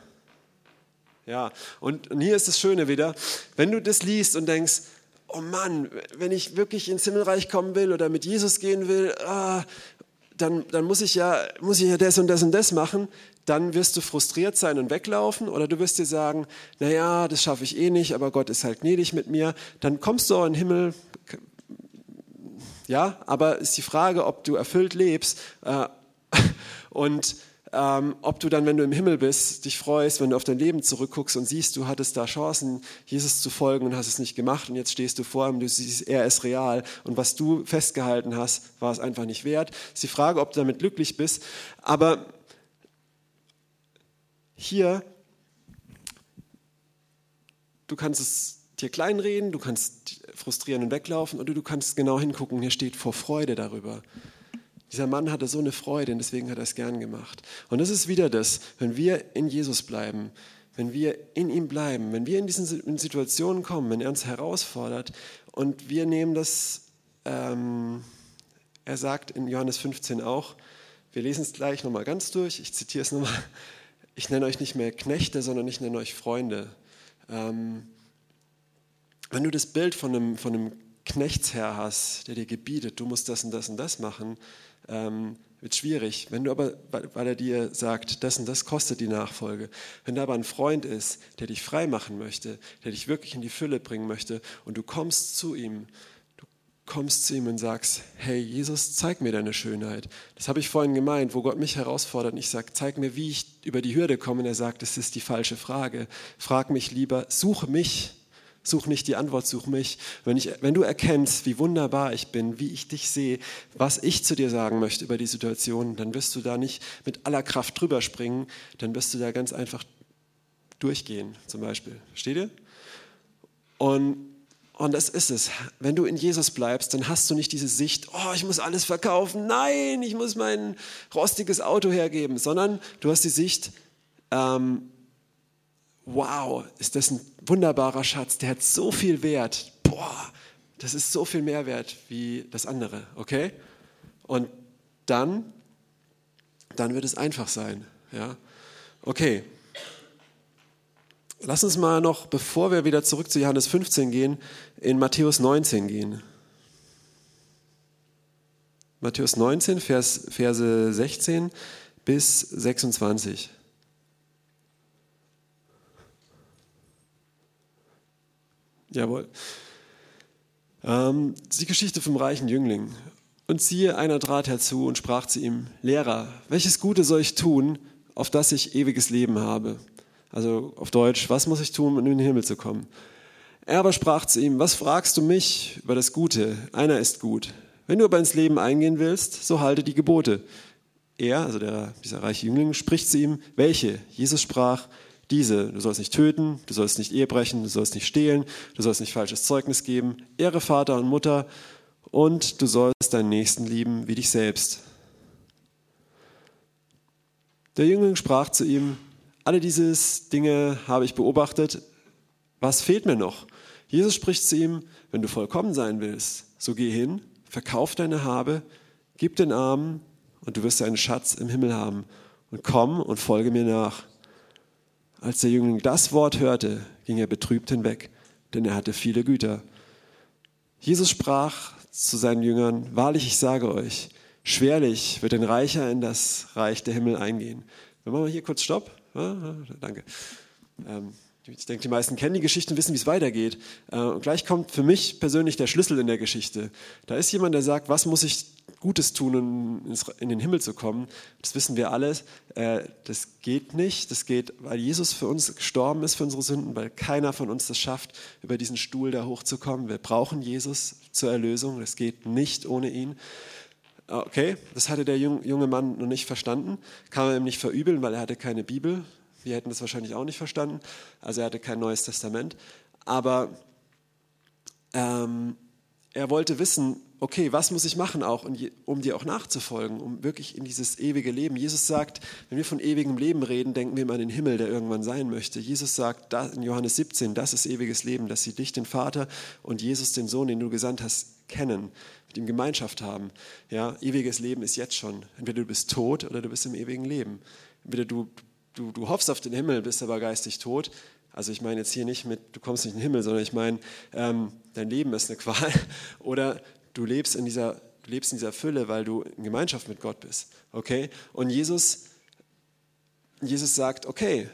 Ja, und, und hier ist das Schöne wieder, wenn du das liest und denkst, oh Mann, wenn ich wirklich ins Himmelreich kommen will oder mit Jesus gehen will, ah, dann, dann muss, ich ja, muss ich ja das und das und das machen. Dann wirst du frustriert sein und weglaufen oder du wirst dir sagen, naja, das schaffe ich eh nicht, aber Gott ist halt gnädig mit mir. Dann kommst du auch in den Himmel, ja, aber ist die Frage, ob du erfüllt lebst äh, (laughs) und ähm, ob du dann, wenn du im Himmel bist, dich freust, wenn du auf dein Leben zurückguckst und siehst, du hattest da Chancen, Jesus zu folgen und hast es nicht gemacht und jetzt stehst du vor ihm, du siehst, er ist real und was du festgehalten hast, war es einfach nicht wert. Ist die Frage, ob du damit glücklich bist. Aber hier, du kannst es dir kleinreden, du kannst frustrieren und weglaufen oder du kannst genau hingucken, hier steht vor Freude darüber. Dieser Mann hatte so eine Freude und deswegen hat er es gern gemacht. Und das ist wieder das, wenn wir in Jesus bleiben, wenn wir in ihm bleiben, wenn wir in diesen Situationen kommen, wenn er uns herausfordert und wir nehmen das, ähm, er sagt in Johannes 15 auch, wir lesen es gleich nochmal ganz durch, ich zitiere es nochmal, (laughs) ich nenne euch nicht mehr Knechte, sondern ich nenne euch Freunde. Ähm, wenn du das Bild von einem, von einem Knechtsherr hast, der dir gebietet, du musst das und das und das machen, ähm, wird schwierig. Wenn du aber, weil er dir sagt, das und das kostet die Nachfolge, wenn da aber ein Freund ist, der dich frei machen möchte, der dich wirklich in die Fülle bringen möchte und du kommst zu ihm, du kommst zu ihm und sagst, hey Jesus, zeig mir deine Schönheit. Das habe ich vorhin gemeint, wo Gott mich herausfordert und ich sage, zeig mir, wie ich über die Hürde komme und er sagt, das ist die falsche Frage. Frag mich lieber, suche mich Such nicht die Antwort, such mich. Wenn, ich, wenn du erkennst, wie wunderbar ich bin, wie ich dich sehe, was ich zu dir sagen möchte über die Situation, dann wirst du da nicht mit aller Kraft drüber springen, dann wirst du da ganz einfach durchgehen, zum Beispiel. Versteht ihr? Und, und das ist es. Wenn du in Jesus bleibst, dann hast du nicht diese Sicht, oh, ich muss alles verkaufen, nein, ich muss mein rostiges Auto hergeben, sondern du hast die Sicht, ähm, wow, ist das ein wunderbarer Schatz, der hat so viel Wert. Boah, das ist so viel mehr wert wie das andere, okay? Und dann, dann wird es einfach sein, ja? Okay. Lass uns mal noch, bevor wir wieder zurück zu Johannes 15 gehen, in Matthäus 19 gehen. Matthäus 19, Vers, Verse 16 bis 26. Jawohl. Ähm, die Geschichte vom reichen Jüngling. Und siehe, einer trat herzu und sprach zu ihm, Lehrer, welches Gute soll ich tun, auf das ich ewiges Leben habe? Also auf Deutsch, was muss ich tun, um in den Himmel zu kommen? Er aber sprach zu ihm, was fragst du mich über das Gute? Einer ist gut. Wenn du aber ins Leben eingehen willst, so halte die Gebote. Er, also der, dieser reiche Jüngling, spricht zu ihm, welche? Jesus sprach, diese, du sollst nicht töten, du sollst nicht Ehe brechen, du sollst nicht stehlen, du sollst nicht falsches Zeugnis geben, ehre Vater und Mutter und du sollst deinen Nächsten lieben wie dich selbst. Der Jüngling sprach zu ihm, alle diese Dinge habe ich beobachtet, was fehlt mir noch? Jesus spricht zu ihm, wenn du vollkommen sein willst, so geh hin, verkauf deine Habe, gib den Armen und du wirst einen Schatz im Himmel haben und komm und folge mir nach. Als der Jüngling das Wort hörte, ging er betrübt hinweg, denn er hatte viele Güter. Jesus sprach zu seinen Jüngern, wahrlich, ich sage euch, schwerlich wird ein Reicher in das Reich der Himmel eingehen. Wir machen mal hier kurz Stopp. Ah, danke. Ähm, ich denke, die meisten kennen die Geschichte und wissen, wie es weitergeht. Äh, und gleich kommt für mich persönlich der Schlüssel in der Geschichte. Da ist jemand, der sagt, was muss ich Gutes tun, um in den Himmel zu kommen? Das wissen wir alle. Äh, das geht nicht. Das geht, weil Jesus für uns gestorben ist, für unsere Sünden, weil keiner von uns das schafft, über diesen Stuhl da hochzukommen. Wir brauchen Jesus zur Erlösung. Das geht nicht ohne ihn. Okay, das hatte der junge Mann noch nicht verstanden. Kann man ihm nicht verübeln, weil er hatte keine Bibel. Wir hätten das wahrscheinlich auch nicht verstanden. Also er hatte kein Neues Testament. Aber ähm, er wollte wissen, okay, was muss ich machen auch, um dir auch nachzufolgen, um wirklich in dieses ewige Leben. Jesus sagt, wenn wir von ewigem Leben reden, denken wir immer an den Himmel, der irgendwann sein möchte. Jesus sagt in Johannes 17, das ist ewiges Leben, dass sie dich, den Vater und Jesus, den Sohn, den du gesandt hast, kennen, mit ihm Gemeinschaft haben. Ja, ewiges Leben ist jetzt schon. Entweder du bist tot oder du bist im ewigen Leben. Entweder du du, du hoffst auf den Himmel, bist aber geistig tot. Also ich meine jetzt hier nicht mit, du kommst nicht in den Himmel, sondern ich meine, ähm, dein Leben ist eine Qual. (laughs) Oder du lebst in dieser, du lebst in dieser Fülle, weil du in Gemeinschaft mit Gott bist. Okay? Und Jesus, Jesus sagt, okay,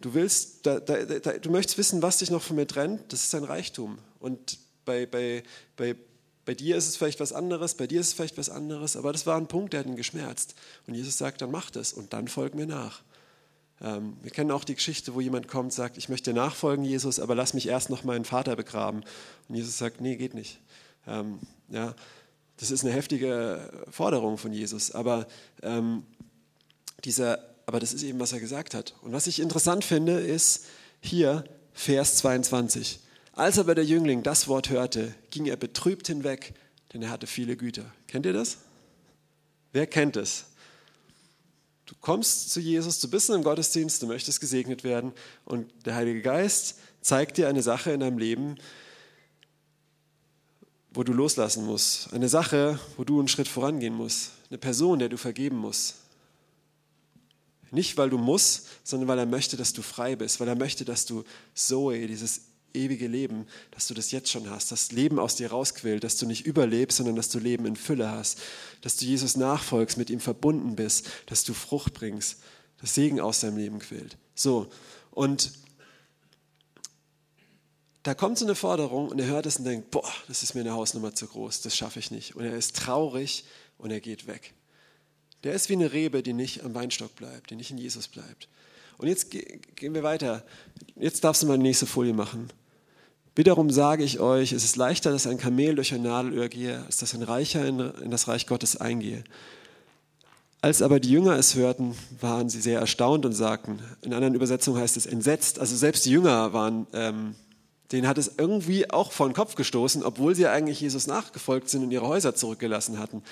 du willst, da, da, da, du möchtest wissen, was dich noch von mir trennt, das ist dein Reichtum. Und bei, bei, bei, bei dir ist es vielleicht was anderes, bei dir ist es vielleicht was anderes, aber das war ein Punkt, der hat ihn geschmerzt. Und Jesus sagt, dann mach das und dann folg mir nach. Ähm, wir kennen auch die Geschichte, wo jemand kommt und sagt, ich möchte nachfolgen, Jesus, aber lass mich erst noch meinen Vater begraben. Und Jesus sagt, nee, geht nicht. Ähm, ja, das ist eine heftige Forderung von Jesus, aber, ähm, dieser, aber das ist eben, was er gesagt hat. Und was ich interessant finde, ist hier Vers 22. Als aber der Jüngling das Wort hörte, ging er betrübt hinweg, denn er hatte viele Güter. Kennt ihr das? Wer kennt es? Du kommst zu Jesus, du bist in einem Gottesdienst, du möchtest gesegnet werden und der Heilige Geist zeigt dir eine Sache in deinem Leben, wo du loslassen musst. Eine Sache, wo du einen Schritt vorangehen musst. Eine Person, der du vergeben musst. Nicht, weil du musst, sondern weil er möchte, dass du frei bist, weil er möchte, dass du Zoe, dieses ewige Leben, dass du das jetzt schon hast, das Leben aus dir rausquillt, dass du nicht überlebst, sondern dass du Leben in Fülle hast, dass du Jesus nachfolgst, mit ihm verbunden bist, dass du Frucht bringst, dass Segen aus deinem Leben quillt. So, und da kommt so eine Forderung und er hört es und denkt, boah, das ist mir eine Hausnummer zu groß, das schaffe ich nicht. Und er ist traurig und er geht weg. Der ist wie eine Rebe, die nicht am Weinstock bleibt, die nicht in Jesus bleibt. Und jetzt gehen wir weiter. Jetzt darfst du mal die nächste Folie machen. Wiederum sage ich euch, es ist leichter, dass ein Kamel durch ein Nadelöhr gehe, als dass ein Reicher in das Reich Gottes eingehe. Als aber die Jünger es hörten, waren sie sehr erstaunt und sagten, in anderen Übersetzungen heißt es entsetzt, also selbst die Jünger waren, ähm, denen hat es irgendwie auch vor den Kopf gestoßen, obwohl sie eigentlich Jesus nachgefolgt sind und ihre Häuser zurückgelassen hatten.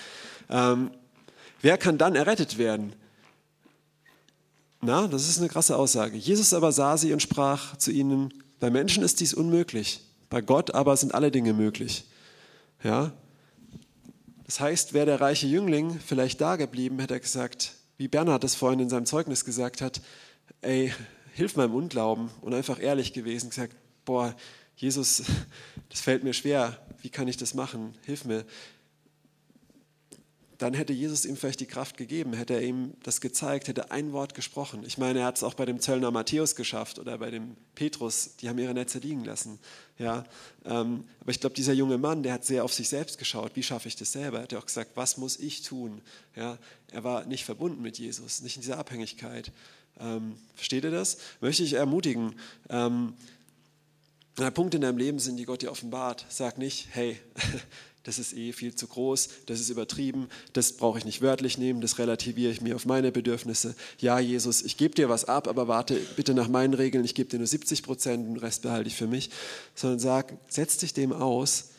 Ähm, wer kann dann errettet werden? Na, das ist eine krasse Aussage. Jesus aber sah sie und sprach zu ihnen, bei Menschen ist dies unmöglich, bei Gott aber sind alle Dinge möglich. Ja? Das heißt, wäre der reiche Jüngling vielleicht da geblieben, hätte er gesagt, wie Bernhard es vorhin in seinem Zeugnis gesagt hat, ey, hilf meinem Unglauben und einfach ehrlich gewesen, gesagt, boah, Jesus, (laughs) das fällt mir schwer, wie kann ich das machen? Hilf mir dann hätte Jesus ihm vielleicht die Kraft gegeben, hätte er ihm das gezeigt, hätte ein Wort gesprochen. Ich meine, er hat es auch bei dem Zöllner Matthäus geschafft oder bei dem Petrus, die haben ihre Netze liegen lassen. Ja, ähm, aber ich glaube, dieser junge Mann, der hat sehr auf sich selbst geschaut. Wie schaffe ich das selber? Er hat auch gesagt, was muss ich tun? Ja, er war nicht verbunden mit Jesus, nicht in dieser Abhängigkeit. Ähm, versteht ihr das? Möchte ich ermutigen. Ähm, Punkte in deinem Leben sind, die Gott dir offenbart. Sag nicht, hey, (laughs) das ist eh viel zu groß, das ist übertrieben, das brauche ich nicht wörtlich nehmen, das relativiere ich mir auf meine Bedürfnisse. Ja, Jesus, ich gebe dir was ab, aber warte bitte nach meinen Regeln, ich gebe dir nur 70 Prozent, den Rest behalte ich für mich. Sondern sag, setz dich dem aus,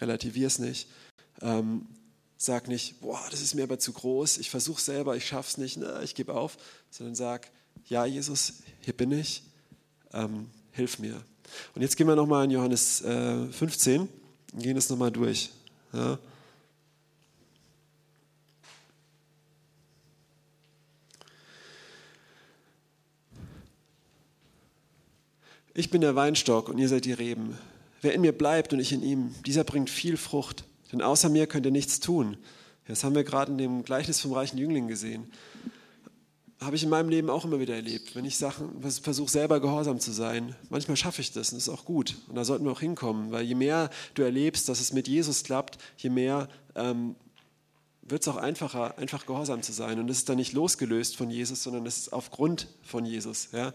relativier es nicht. Ähm, sag nicht, boah, das ist mir aber zu groß, ich versuche selber, ich schaff's nicht, na, ich gebe auf, sondern sag, ja, Jesus, hier bin ich, ähm, hilf mir. Und jetzt gehen wir nochmal in Johannes äh, 15 und gehen das nochmal durch. Ja. Ich bin der Weinstock und ihr seid die Reben. Wer in mir bleibt und ich in ihm, dieser bringt viel Frucht. Denn außer mir könnt ihr nichts tun. Das haben wir gerade in dem Gleichnis vom reichen Jüngling gesehen. Habe ich in meinem Leben auch immer wieder erlebt. Wenn ich Sachen versuche, selber gehorsam zu sein, manchmal schaffe ich das und das ist auch gut. Und da sollten wir auch hinkommen, weil je mehr du erlebst, dass es mit Jesus klappt, je mehr ähm, wird es auch einfacher, einfach gehorsam zu sein. Und das ist dann nicht losgelöst von Jesus, sondern das ist aufgrund von Jesus. Ja?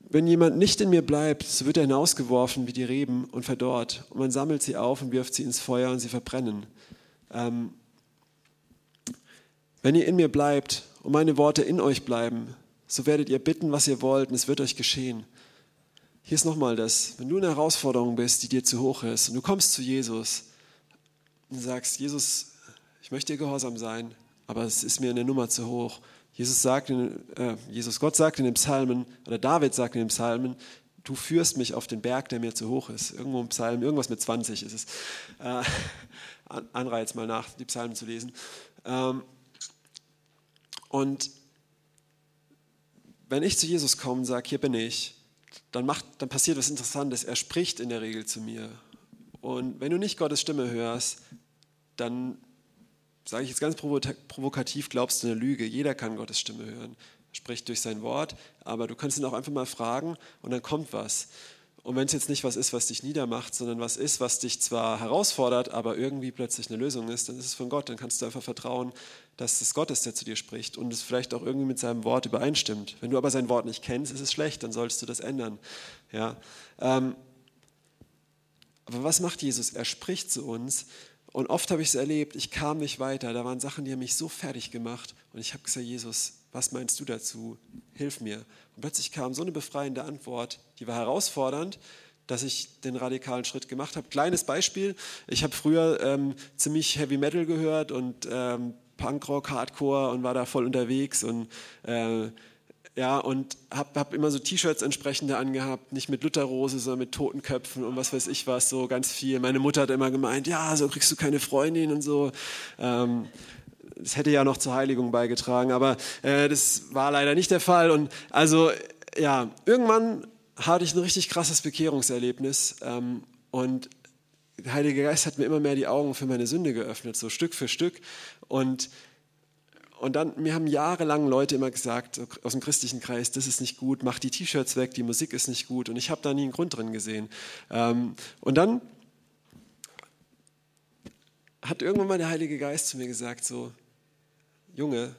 Wenn jemand nicht in mir bleibt, so wird er hinausgeworfen wie die Reben und verdorrt. Und man sammelt sie auf und wirft sie ins Feuer und sie verbrennen. Ähm, wenn ihr in mir bleibt und meine Worte in euch bleiben, so werdet ihr bitten, was ihr wollt, und es wird euch geschehen. Hier ist nochmal das. Wenn du in einer Herausforderung bist, die dir zu hoch ist, und du kommst zu Jesus und sagst, Jesus, ich möchte dir gehorsam sein, aber es ist mir eine Nummer zu hoch Jesus sagt, in, äh, Jesus Gott sagt in den Psalmen, oder David sagt in den Psalmen, du führst mich auf den Berg, der mir zu hoch ist. Irgendwo im Psalm, irgendwas mit 20 ist es. Äh, Anreiz mal nach, die Psalmen zu lesen. Ähm, und wenn ich zu Jesus komme und sage, hier bin ich, dann, macht, dann passiert was Interessantes. Er spricht in der Regel zu mir. Und wenn du nicht Gottes Stimme hörst, dann sage ich jetzt ganz provokativ, glaubst du eine Lüge. Jeder kann Gottes Stimme hören, spricht durch sein Wort, aber du kannst ihn auch einfach mal fragen und dann kommt was. Und wenn es jetzt nicht was ist, was dich niedermacht, sondern was ist, was dich zwar herausfordert, aber irgendwie plötzlich eine Lösung ist, dann ist es von Gott. Dann kannst du einfach vertrauen, dass es Gott ist, der zu dir spricht und es vielleicht auch irgendwie mit seinem Wort übereinstimmt. Wenn du aber sein Wort nicht kennst, ist es schlecht, dann solltest du das ändern. Ja. Ähm, aber was macht Jesus? Er spricht zu uns und oft habe ich es erlebt, ich kam nicht weiter. Da waren Sachen, die haben mich so fertig gemacht. Und ich habe gesagt, Jesus, was meinst du dazu? Hilf mir. Und plötzlich kam so eine befreiende Antwort, die war herausfordernd, dass ich den radikalen Schritt gemacht habe. Kleines Beispiel, ich habe früher ähm, ziemlich Heavy Metal gehört und ähm, Punkrock, Hardcore und war da voll unterwegs und äh, ja, und habe hab immer so T-Shirts entsprechende angehabt, nicht mit Lutherrose, sondern mit Totenköpfen und was weiß ich was, so ganz viel. Meine Mutter hat immer gemeint, ja, so kriegst du keine Freundin und so. Ähm, das hätte ja noch zur Heiligung beigetragen, aber äh, das war leider nicht der Fall. Und also, ja, irgendwann hatte ich ein richtig krasses Bekehrungserlebnis ähm, und der Heilige Geist hat mir immer mehr die Augen für meine Sünde geöffnet, so Stück für Stück. Und und dann, mir haben jahrelang Leute immer gesagt, aus dem christlichen Kreis, das ist nicht gut, mach die T-Shirts weg, die Musik ist nicht gut. Und ich habe da nie einen Grund drin gesehen. Ähm, und dann hat irgendwann mal der Heilige Geist zu mir gesagt, so, Junge,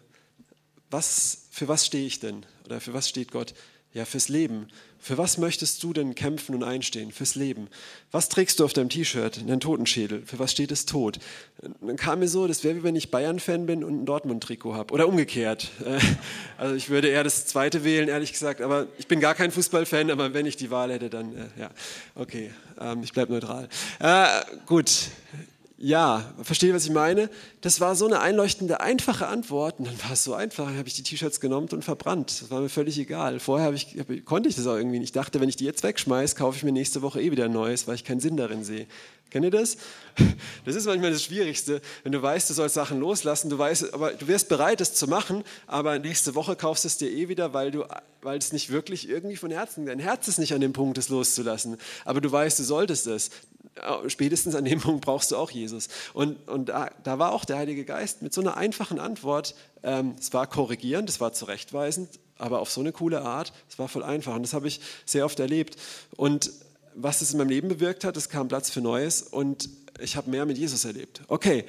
was, für was stehe ich denn? Oder für was steht Gott? Ja, fürs Leben. Für was möchtest du denn kämpfen und einstehen? Fürs Leben. Was trägst du auf deinem T-Shirt? Einen Totenschädel. Für was steht es tot? Dann kam mir so, das wäre wie wenn ich Bayern-Fan bin und ein Dortmund-Trikot habe. Oder umgekehrt. Äh, also ich würde eher das zweite wählen, ehrlich gesagt. Aber ich bin gar kein Fußballfan, aber wenn ich die Wahl hätte, dann äh, ja. Okay, ähm, ich bleibe neutral. Äh, gut, ja, verstehe, was ich meine? Das war so eine einleuchtende, einfache Antwort. Und dann war es so einfach, dann habe ich die T-Shirts genommen und verbrannt. Das war mir völlig egal. Vorher ich, konnte ich das auch irgendwie nicht. Ich dachte, wenn ich die jetzt wegschmeiße, kaufe ich mir nächste Woche eh wieder ein neues, weil ich keinen Sinn darin sehe. Kennt ihr das? (laughs) Das ist manchmal das Schwierigste, wenn du weißt, du sollst Sachen loslassen, du weißt, aber du wirst bereit, es zu machen, aber nächste Woche kaufst du es dir eh wieder, weil du, weil es nicht wirklich irgendwie von Herzen, dein Herz ist nicht an dem Punkt, es loszulassen. Aber du weißt, du solltest es spätestens an dem Punkt brauchst du auch Jesus. Und, und da, da war auch der Heilige Geist mit so einer einfachen Antwort, ähm, es war korrigierend, es war zurechtweisend, aber auf so eine coole Art, es war voll einfach. Und das habe ich sehr oft erlebt. Und was es in meinem Leben bewirkt hat, es kam Platz für Neues und ich habe mehr mit Jesus erlebt. Okay,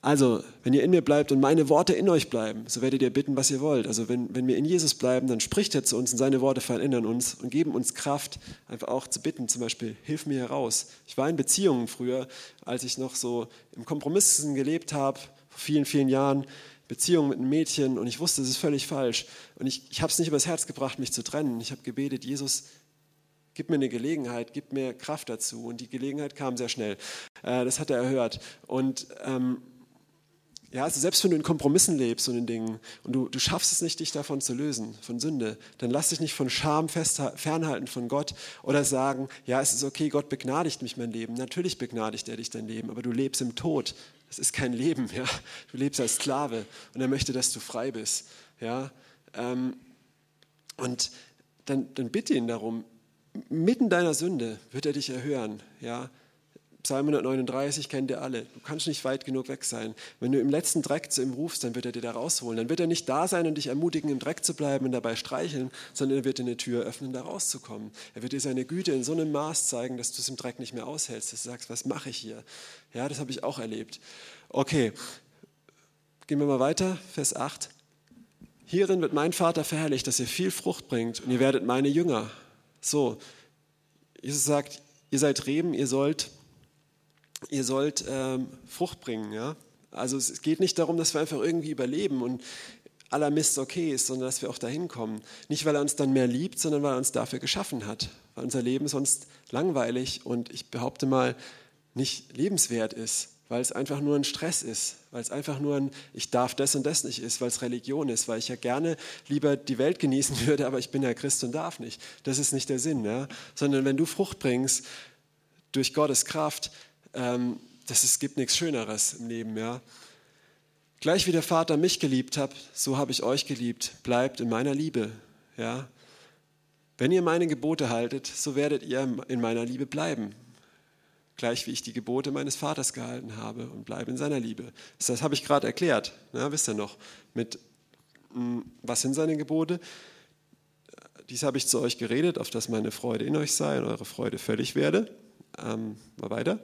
also, wenn ihr in mir bleibt und meine Worte in euch bleiben, so werdet ihr bitten, was ihr wollt. Also, wenn, wenn wir in Jesus bleiben, dann spricht er zu uns und seine Worte verändern uns und geben uns Kraft, einfach auch zu bitten, zum Beispiel, hilf mir heraus. Ich war in Beziehungen früher, als ich noch so im Kompromissen gelebt habe, vor vielen, vielen Jahren, Beziehungen mit einem Mädchen und ich wusste, es ist völlig falsch. Und ich, ich habe es nicht übers Herz gebracht, mich zu trennen. Ich habe gebetet, Jesus, Gib mir eine Gelegenheit, gib mir Kraft dazu. Und die Gelegenheit kam sehr schnell. Äh, das hat er erhört. Und ähm, ja, also selbst wenn du in Kompromissen lebst und in Dingen und du, du schaffst es nicht, dich davon zu lösen, von Sünde, dann lass dich nicht von Scham fernhalten von Gott oder sagen, ja, es ist okay, Gott begnadigt mich mein Leben. Natürlich begnadigt er dich dein Leben, aber du lebst im Tod. Das ist kein Leben, ja. Du lebst als Sklave und er möchte, dass du frei bist, ja. Ähm, und dann, dann bitte ihn darum, mitten deiner Sünde wird er dich erhören, ja. Psalm 139 kennt ihr alle. Du kannst nicht weit genug weg sein. Wenn du im letzten Dreck zu ihm rufst, dann wird er dir da rausholen. Dann wird er nicht da sein und dich ermutigen, im Dreck zu bleiben und dabei streicheln, sondern er wird dir eine Tür öffnen, da rauszukommen. Er wird dir seine Güte in so einem Maß zeigen, dass du es im Dreck nicht mehr aushältst, dass du sagst, was mache ich hier? Ja, das habe ich auch erlebt. Okay, gehen wir mal weiter, Vers 8. Hierin wird mein Vater verherrlicht, dass ihr viel Frucht bringt und ihr werdet meine Jünger. So, Jesus sagt, ihr seid Reben, ihr sollt ihr sollt ähm, Frucht bringen. Ja? Also es geht nicht darum, dass wir einfach irgendwie überleben und aller Mist okay ist, sondern dass wir auch dahin kommen. Nicht, weil er uns dann mehr liebt, sondern weil er uns dafür geschaffen hat. Weil unser Leben sonst langweilig und ich behaupte mal nicht lebenswert ist, weil es einfach nur ein Stress ist, weil es einfach nur ein Ich darf das und das nicht ist, weil es Religion ist, weil ich ja gerne lieber die Welt genießen (laughs) würde, aber ich bin ja Christ und darf nicht. Das ist nicht der Sinn, ja? sondern wenn du Frucht bringst durch Gottes Kraft, ähm, das, es gibt nichts Schöneres im Leben. Ja? Gleich wie der Vater mich geliebt hat, so habe ich euch geliebt. Bleibt in meiner Liebe. Ja? Wenn ihr meine Gebote haltet, so werdet ihr in meiner Liebe bleiben. Gleich wie ich die Gebote meines Vaters gehalten habe und bleibe in seiner Liebe. Das habe ich gerade erklärt. Ja, wisst ihr noch? Mit hm, was sind seine Gebote? Dies habe ich zu euch geredet, auf dass meine Freude in euch sei und eure Freude völlig werde. Ähm, mal weiter.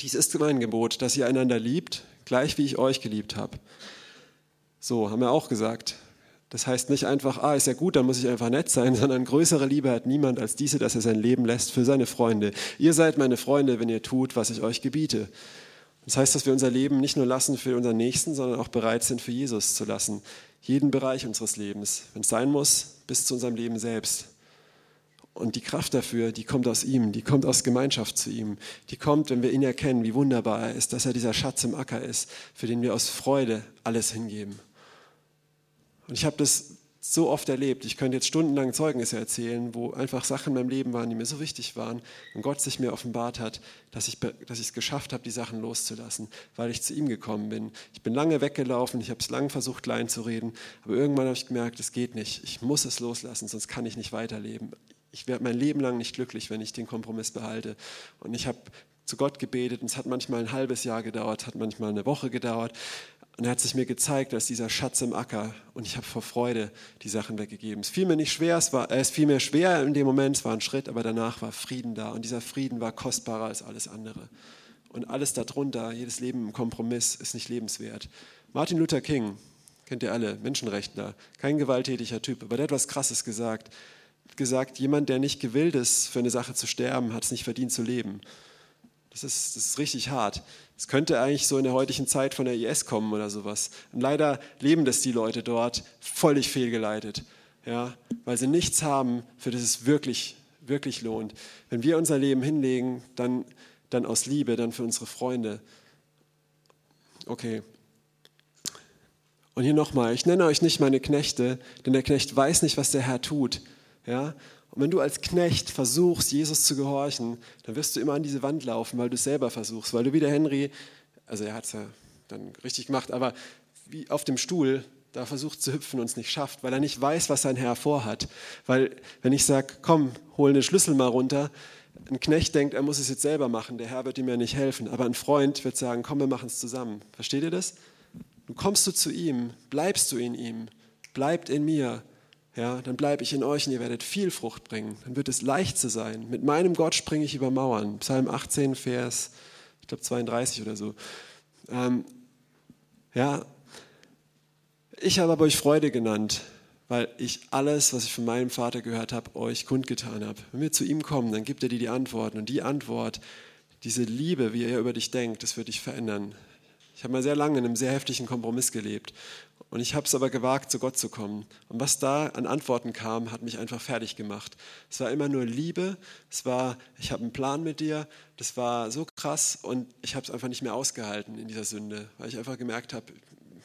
Dies ist mein Gebot, dass ihr einander liebt, gleich wie ich euch geliebt habe. So, haben wir auch gesagt. Das heißt nicht einfach, ah, ist ja gut, dann muss ich einfach nett sein, (laughs) sondern größere Liebe hat niemand als diese, dass er sein Leben lässt für seine Freunde. Ihr seid meine Freunde, wenn ihr tut, was ich euch gebiete. Das heißt, dass wir unser Leben nicht nur lassen für unseren Nächsten, sondern auch bereit sind, für Jesus zu lassen. Jeden Bereich unseres Lebens, wenn es sein muss, bis zu unserem Leben selbst. Und die Kraft dafür, die kommt aus ihm, die kommt aus Gemeinschaft zu ihm. Die kommt, wenn wir ihn erkennen, wie wunderbar er ist, dass er dieser Schatz im Acker ist, für den wir aus Freude alles hingeben. Und ich habe das so oft erlebt. Ich könnte jetzt stundenlang Zeugnisse erzählen, wo einfach Sachen in meinem Leben waren, die mir so wichtig waren und Gott sich mir offenbart hat, dass ich, dass es geschafft habe, die Sachen loszulassen, weil ich zu ihm gekommen bin. Ich bin lange weggelaufen, ich habe es lange versucht, klein zu reden, aber irgendwann habe ich gemerkt, es geht nicht. Ich muss es loslassen, sonst kann ich nicht weiterleben ich werde mein Leben lang nicht glücklich, wenn ich den Kompromiss behalte. Und ich habe zu Gott gebetet und es hat manchmal ein halbes Jahr gedauert, hat manchmal eine Woche gedauert. Und er hat sich mir gezeigt als dieser Schatz im Acker und ich habe vor Freude die Sachen weggegeben. Es fiel mir nicht schwer, es, war, es fiel mir schwer in dem Moment, es war ein Schritt, aber danach war Frieden da und dieser Frieden war kostbarer als alles andere. Und alles darunter, jedes Leben im Kompromiss ist nicht lebenswert. Martin Luther King, kennt ihr alle, Menschenrechtler, kein gewalttätiger Typ, aber der hat was Krasses gesagt gesagt, jemand, der nicht gewillt ist, für eine Sache zu sterben, hat es nicht verdient zu leben. Das ist, das ist richtig hart. Es könnte eigentlich so in der heutigen Zeit von der IS kommen oder sowas. Und leider leben das die Leute dort völlig fehlgeleitet, ja, weil sie nichts haben, für das es wirklich, wirklich lohnt. Wenn wir unser Leben hinlegen, dann, dann aus Liebe, dann für unsere Freunde. Okay. Und hier nochmal, ich nenne euch nicht meine Knechte, denn der Knecht weiß nicht, was der Herr tut. Ja? Und wenn du als Knecht versuchst, Jesus zu gehorchen, dann wirst du immer an diese Wand laufen, weil du es selber versuchst. Weil du wie der Henry, also er hat es ja dann richtig gemacht, aber wie auf dem Stuhl da versucht zu hüpfen und es nicht schafft, weil er nicht weiß, was sein Herr vorhat. Weil wenn ich sage, komm, hol den Schlüssel mal runter, ein Knecht denkt, er muss es jetzt selber machen, der Herr wird ihm ja nicht helfen. Aber ein Freund wird sagen, komm, wir machen es zusammen. Versteht ihr das? Du kommst du zu ihm, bleibst du in ihm, bleibt in mir ja, dann bleibe ich in euch und ihr werdet viel Frucht bringen. Dann wird es leicht zu sein. Mit meinem Gott springe ich über Mauern. Psalm 18, Vers, ich glaube 32 oder so. Ähm, ja, ich habe aber euch Freude genannt, weil ich alles, was ich von meinem Vater gehört habe, euch kundgetan habe. Wenn wir zu ihm kommen, dann gibt er dir die Antworten. Und die Antwort, diese Liebe, wie er über dich denkt, das wird dich verändern. Ich habe mal sehr lange in einem sehr heftigen Kompromiss gelebt Und ich habe es aber gewagt, zu Gott zu kommen. Und was da an Antworten kam, hat mich einfach fertig gemacht. Es war immer nur Liebe. Es war, ich habe einen Plan mit dir. Das war so krass und ich habe es einfach nicht mehr ausgehalten in dieser Sünde, weil ich einfach gemerkt habe,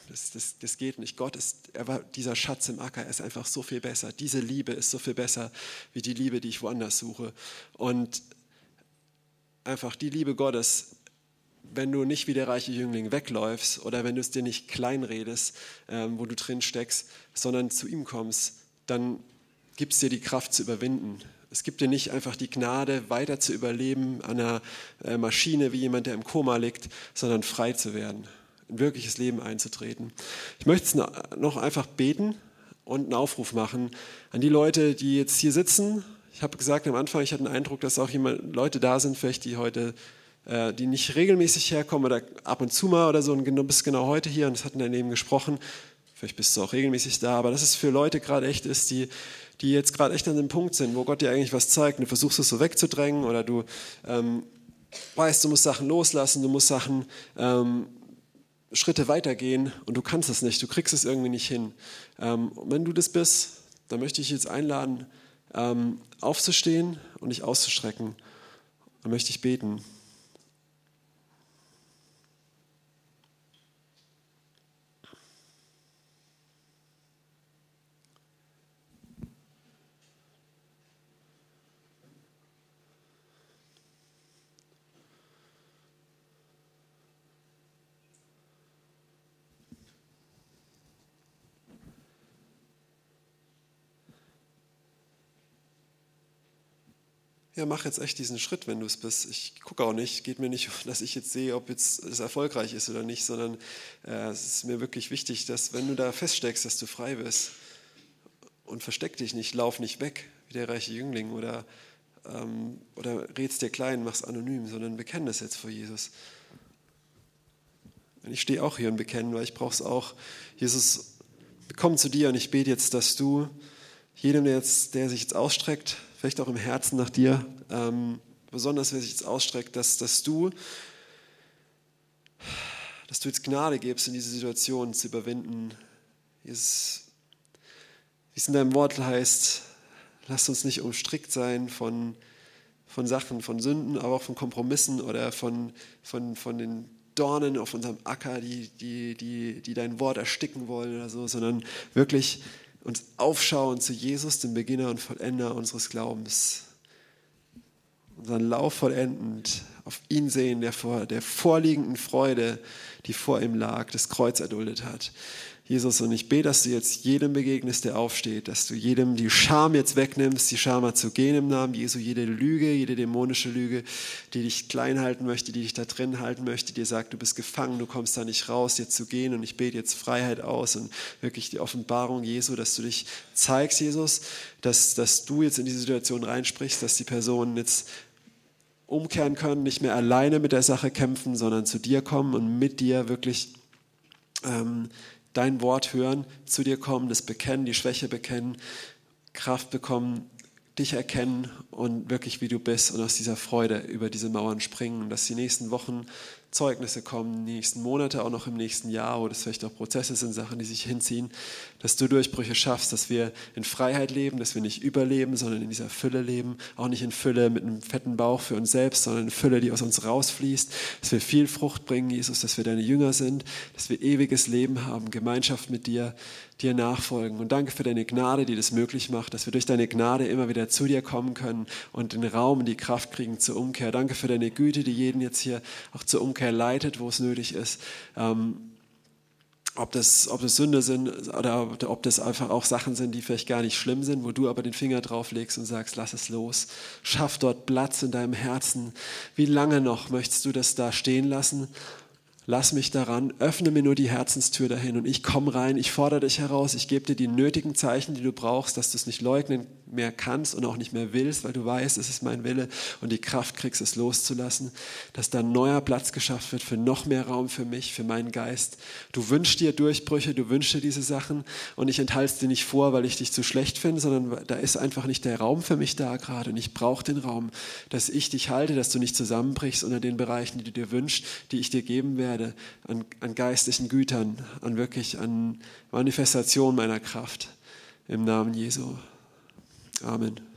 das, das, das geht nicht. Gott ist, er war dieser Schatz im Acker, er ist einfach so viel besser. Diese Liebe ist so viel besser wie die Liebe, die ich woanders suche. Und einfach die Liebe Gottes wenn du nicht wie der reiche Jüngling wegläufst oder wenn du es dir nicht kleinredest, ähm, wo du drin steckst, sondern zu ihm kommst, dann gibt es dir die Kraft zu überwinden. Es gibt dir nicht einfach die Gnade, weiter zu überleben an einer äh, Maschine wie jemand, der im Koma liegt, sondern frei zu werden, ein wirkliches Leben einzutreten. Ich möchte noch einfach beten und einen Aufruf machen an die Leute, die jetzt hier sitzen. Ich habe gesagt am Anfang, ich hatte den Eindruck, dass auch jemand, Leute da sind, vielleicht die heute die nicht regelmäßig herkommen oder ab und zu mal oder so und du bist genau heute hier und es hat in deinem Leben gesprochen. Vielleicht bist du auch regelmäßig da, aber dass es für Leute gerade echt ist, die, die jetzt gerade echt an dem Punkt sind, wo Gott dir eigentlich was zeigt und du versuchst es so wegzudrängen oder du ähm, weißt, du musst Sachen loslassen, du musst Sachen ähm, Schritte weitergehen und du kannst es nicht, du kriegst es irgendwie nicht hin. Ähm, und wenn du das bist, dann möchte ich jetzt einladen, ähm, aufzustehen und dich auszustrecken. Dann möchte ich beten. Ja, mach jetzt echt diesen Schritt, wenn du es bist. Ich gucke auch nicht, geht mir nicht, (laughs) dass ich jetzt sehe, ob jetzt es erfolgreich ist oder nicht, sondern äh, es ist mir wirklich wichtig, dass wenn du da feststeckst, dass du frei bist und versteck dich nicht, lauf nicht weg wie der reiche Jüngling oder, ähm, oder redst dir klein, mach's anonym, sondern bekenne das jetzt vor Jesus. Und ich stehe auch hier und bekenne, weil ich brauche es auch. Jesus, kommen zu dir und ich bete jetzt, dass du jedem, der, jetzt, der sich jetzt ausstreckt, vielleicht auch im Herzen nach dir, ähm, besonders wer sich jetzt ausstreckt, dass, dass du dass du jetzt Gnade gibst, in diese Situation zu überwinden. Wie es in deinem Wort heißt, lasst uns nicht umstrickt sein von, von Sachen, von Sünden, aber auch von Kompromissen oder von, von, von den Dornen auf unserem Acker, die, die, die, die dein Wort ersticken wollen oder so, sondern wirklich und aufschauen zu Jesus, dem Beginner und Vollender unseres Glaubens. Unseren Lauf vollendend, auf ihn sehen, der vor der vorliegenden Freude, die vor ihm lag, das Kreuz erduldet hat. Jesus, und ich bete, dass du jetzt jedem begegnest, der aufsteht, dass du jedem die Scham jetzt wegnimmst, die Scham zu gehen im Namen Jesu, jede Lüge, jede dämonische Lüge, die dich klein halten möchte, die dich da drin halten möchte, dir sagt, du bist gefangen, du kommst da nicht raus, jetzt zu gehen und ich bete jetzt Freiheit aus und wirklich die Offenbarung Jesu, dass du dich zeigst, Jesus, dass, dass du jetzt in diese Situation reinsprichst, dass die Personen jetzt umkehren können, nicht mehr alleine mit der Sache kämpfen, sondern zu dir kommen und mit dir wirklich ähm, dein Wort hören, zu dir kommen, das bekennen, die Schwäche bekennen, Kraft bekommen, dich erkennen und wirklich wie du bist und aus dieser Freude über diese Mauern springen, dass die nächsten Wochen Zeugnisse kommen, die nächsten Monate, auch noch im nächsten Jahr, wo das vielleicht auch Prozesse sind, Sachen, die sich hinziehen, dass du Durchbrüche schaffst, dass wir in Freiheit leben, dass wir nicht überleben, sondern in dieser Fülle leben, auch nicht in Fülle mit einem fetten Bauch für uns selbst, sondern in Fülle, die aus uns rausfließt, dass wir viel Frucht bringen, Jesus, dass wir deine Jünger sind, dass wir ewiges Leben haben, Gemeinschaft mit dir, dir nachfolgen. Und danke für deine Gnade, die das möglich macht, dass wir durch deine Gnade immer wieder zu dir kommen können und den Raum und die Kraft kriegen zur Umkehr. Danke für deine Güte, die jeden jetzt hier auch zur Umkehr leitet, wo es nötig ist. Ähm, ob das, ob das Sünde sind oder ob das einfach auch Sachen sind, die vielleicht gar nicht schlimm sind, wo du aber den Finger drauf legst und sagst, lass es los. Schaff dort Platz in deinem Herzen. Wie lange noch möchtest du das da stehen lassen? Lass mich daran, öffne mir nur die Herzenstür dahin und ich komme rein, ich fordere dich heraus, ich gebe dir die nötigen Zeichen, die du brauchst, dass du es nicht leugnen mehr kannst und auch nicht mehr willst, weil du weißt, es ist mein Wille und die Kraft kriegst, es loszulassen, dass da neuer Platz geschafft wird für noch mehr Raum für mich, für meinen Geist. Du wünschst dir Durchbrüche, du wünschst dir diese Sachen und ich enthalte es dir nicht vor, weil ich dich zu schlecht finde, sondern da ist einfach nicht der Raum für mich da gerade und ich brauche den Raum, dass ich dich halte, dass du nicht zusammenbrichst unter den Bereichen, die du dir wünschst, die ich dir geben werde, an, an geistlichen Gütern, an wirklich an Manifestation meiner Kraft. Im Namen Jesu. Amen.